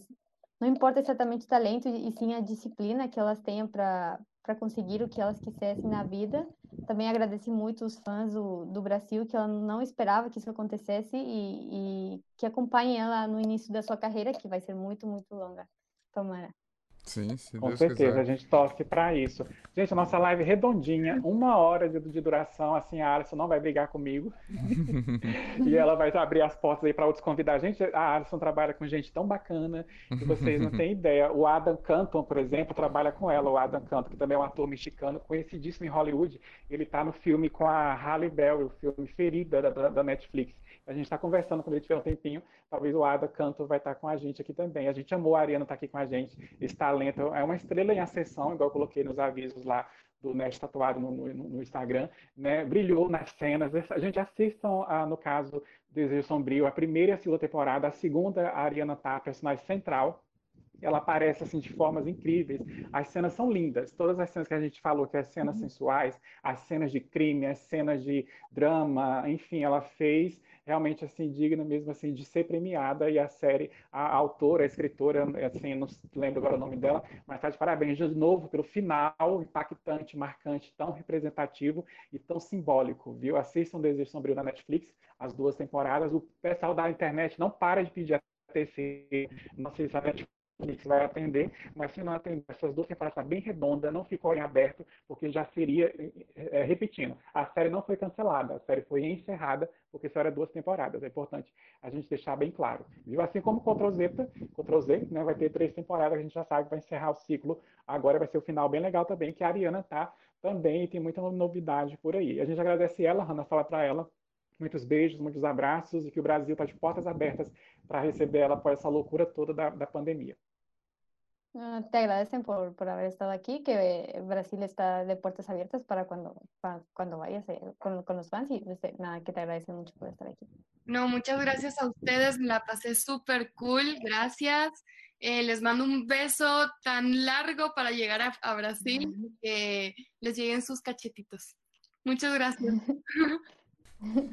não importa exatamente o talento, e sim a disciplina que elas tenham para para conseguir o que elas quisessem na vida. Também agradeci muito os fãs do, do Brasil, que ela não esperava que isso acontecesse e, e que acompanhem ela no início da sua carreira, que vai ser muito, muito longa. Tomara. Sim, se Com Deus certeza, quiser. a gente torce para isso. Gente, a nossa live redondinha, uma hora de, de duração, assim, a Alisson não vai brigar comigo. e ela vai abrir as portas aí para outros convidados. Gente, a Alisson trabalha com gente tão bacana que vocês não têm ideia. O Adam Canton, por exemplo, trabalha com ela, o Adam Canton, que também é um ator mexicano conhecidíssimo em Hollywood. Ele está no filme com a Halle Berry, o filme Ferida da, da- da Netflix. A gente está conversando quando ele tiver um tempinho. Talvez o Ada Canto vai estar com a gente aqui também. A gente amou a Ariana estar aqui com a gente. Esse talento é uma estrela em ascensão, igual eu coloquei nos avisos lá do Nerd Tatuado no, no- no Instagram, né? Brilhou nas cenas. A gente assistam, a, no caso, Desejo Sombrio, a primeira e a segunda temporada. A segunda, a Ariana tá personagem central. Ela aparece assim de formas incríveis. As cenas são lindas. Todas as cenas que a gente falou, que as cenas sensuais, as cenas de crime, as cenas de drama, enfim, ela fez realmente assim digna mesmo assim de ser premiada e a série, a autora, a escritora, assim, não lembro agora o nome dela, mas está de parabéns de novo pelo final impactante, marcante, tão representativo e tão simbólico, viu? Assistam Desejo Sombrio na Netflix, as duas temporadas. O pessoal da internet não para de pedir a terceira, não sei se a Netflix vai atender, mas se não atender, essas duas temporadas está bem redonda, não ficou em aberto, porque já seria, é, repetindo, a série não foi cancelada, a série foi encerrada, porque só era duas temporadas. É importante a gente deixar bem claro. Viu? Assim como Ctrl Z, Ctrl Z, né, vai ter três temporadas, a gente já sabe que vai encerrar o ciclo. Agora vai ser o final bem legal também, que a Ariana tá também tem muita novidade por aí. A gente agradece ela, Hanna, fala para ela. Muitos beijos, muitos abraços e que o Brasil está de portas abertas para receber ela após essa loucura toda da, da pandemia. Ah, te agradecen por, por haber estado aquí, que Brasil está de puertas abiertas para cuando, para cuando vayas eh, con, con los fans y no sé, nada, que te agradecen mucho por estar aquí. No, muchas gracias a ustedes, me la pasé súper cool, gracias. Eh, les mando un beso tan largo para llegar a, a Brasil que les lleguen sus cachetitos. Muchas gracias.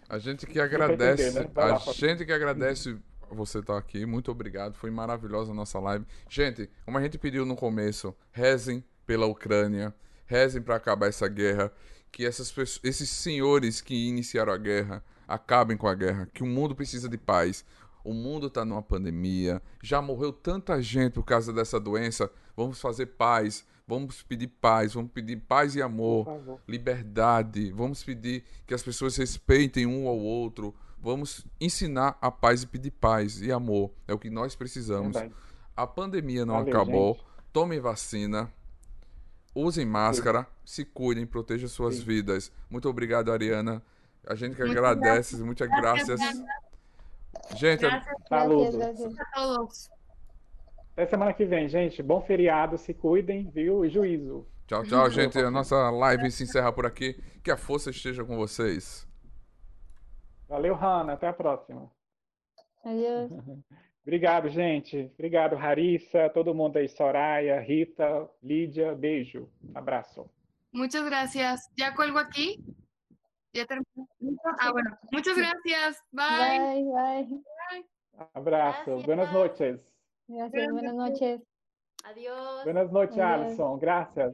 A gente que agradece, a gente que agradece você estar aqui. Muito obrigado, foi maravilhosa a nossa live. Gente, como a gente pediu no começo, rezem pela Ucrânia, rezem para acabar essa guerra, que essas pessoas, esses senhores que iniciaram a guerra acabem com a guerra, que o mundo precisa de paz. O mundo está numa pandemia, já morreu tanta gente por causa dessa doença. Vamos fazer paz, vamos pedir paz, vamos pedir paz e amor liberdade. Vamos pedir que as pessoas respeitem um ao outro. Vamos ensinar a paz e pedir paz e amor. É o que nós precisamos. Verdade. A pandemia não Valeu, acabou. gente. Tomem vacina. Usem máscara. Se cuidem. Protejam suas Sim. vidas. Muito obrigado, Ariana. A gente que Muchas agradece. Muitas Gracias, graças. Diana. Gente, Gracias Saludos. Até semana que vem, gente. Bom feriado, se cuidem, viu? E juízo. tchau, tchau, gente. A nossa live se encerra por aqui. Que a força esteja com vocês. Valeu, Hanna. Até a próxima. Adiós. Obrigado, gente. Obrigado, Larissa, todo mundo aí, Soraya, Rita, Lídia. Beijo. Abraço. Muchas gracias. ¿Ya cuelgo aquí? ¿Ya terminó? Ah, bueno. Muchas gracias. Bye. Bye, bye. Abraço. Gracias. Buenas noches. Gracias, buenas noches. Adiós. Buenas noches, Adiós. Alisson. Gracias.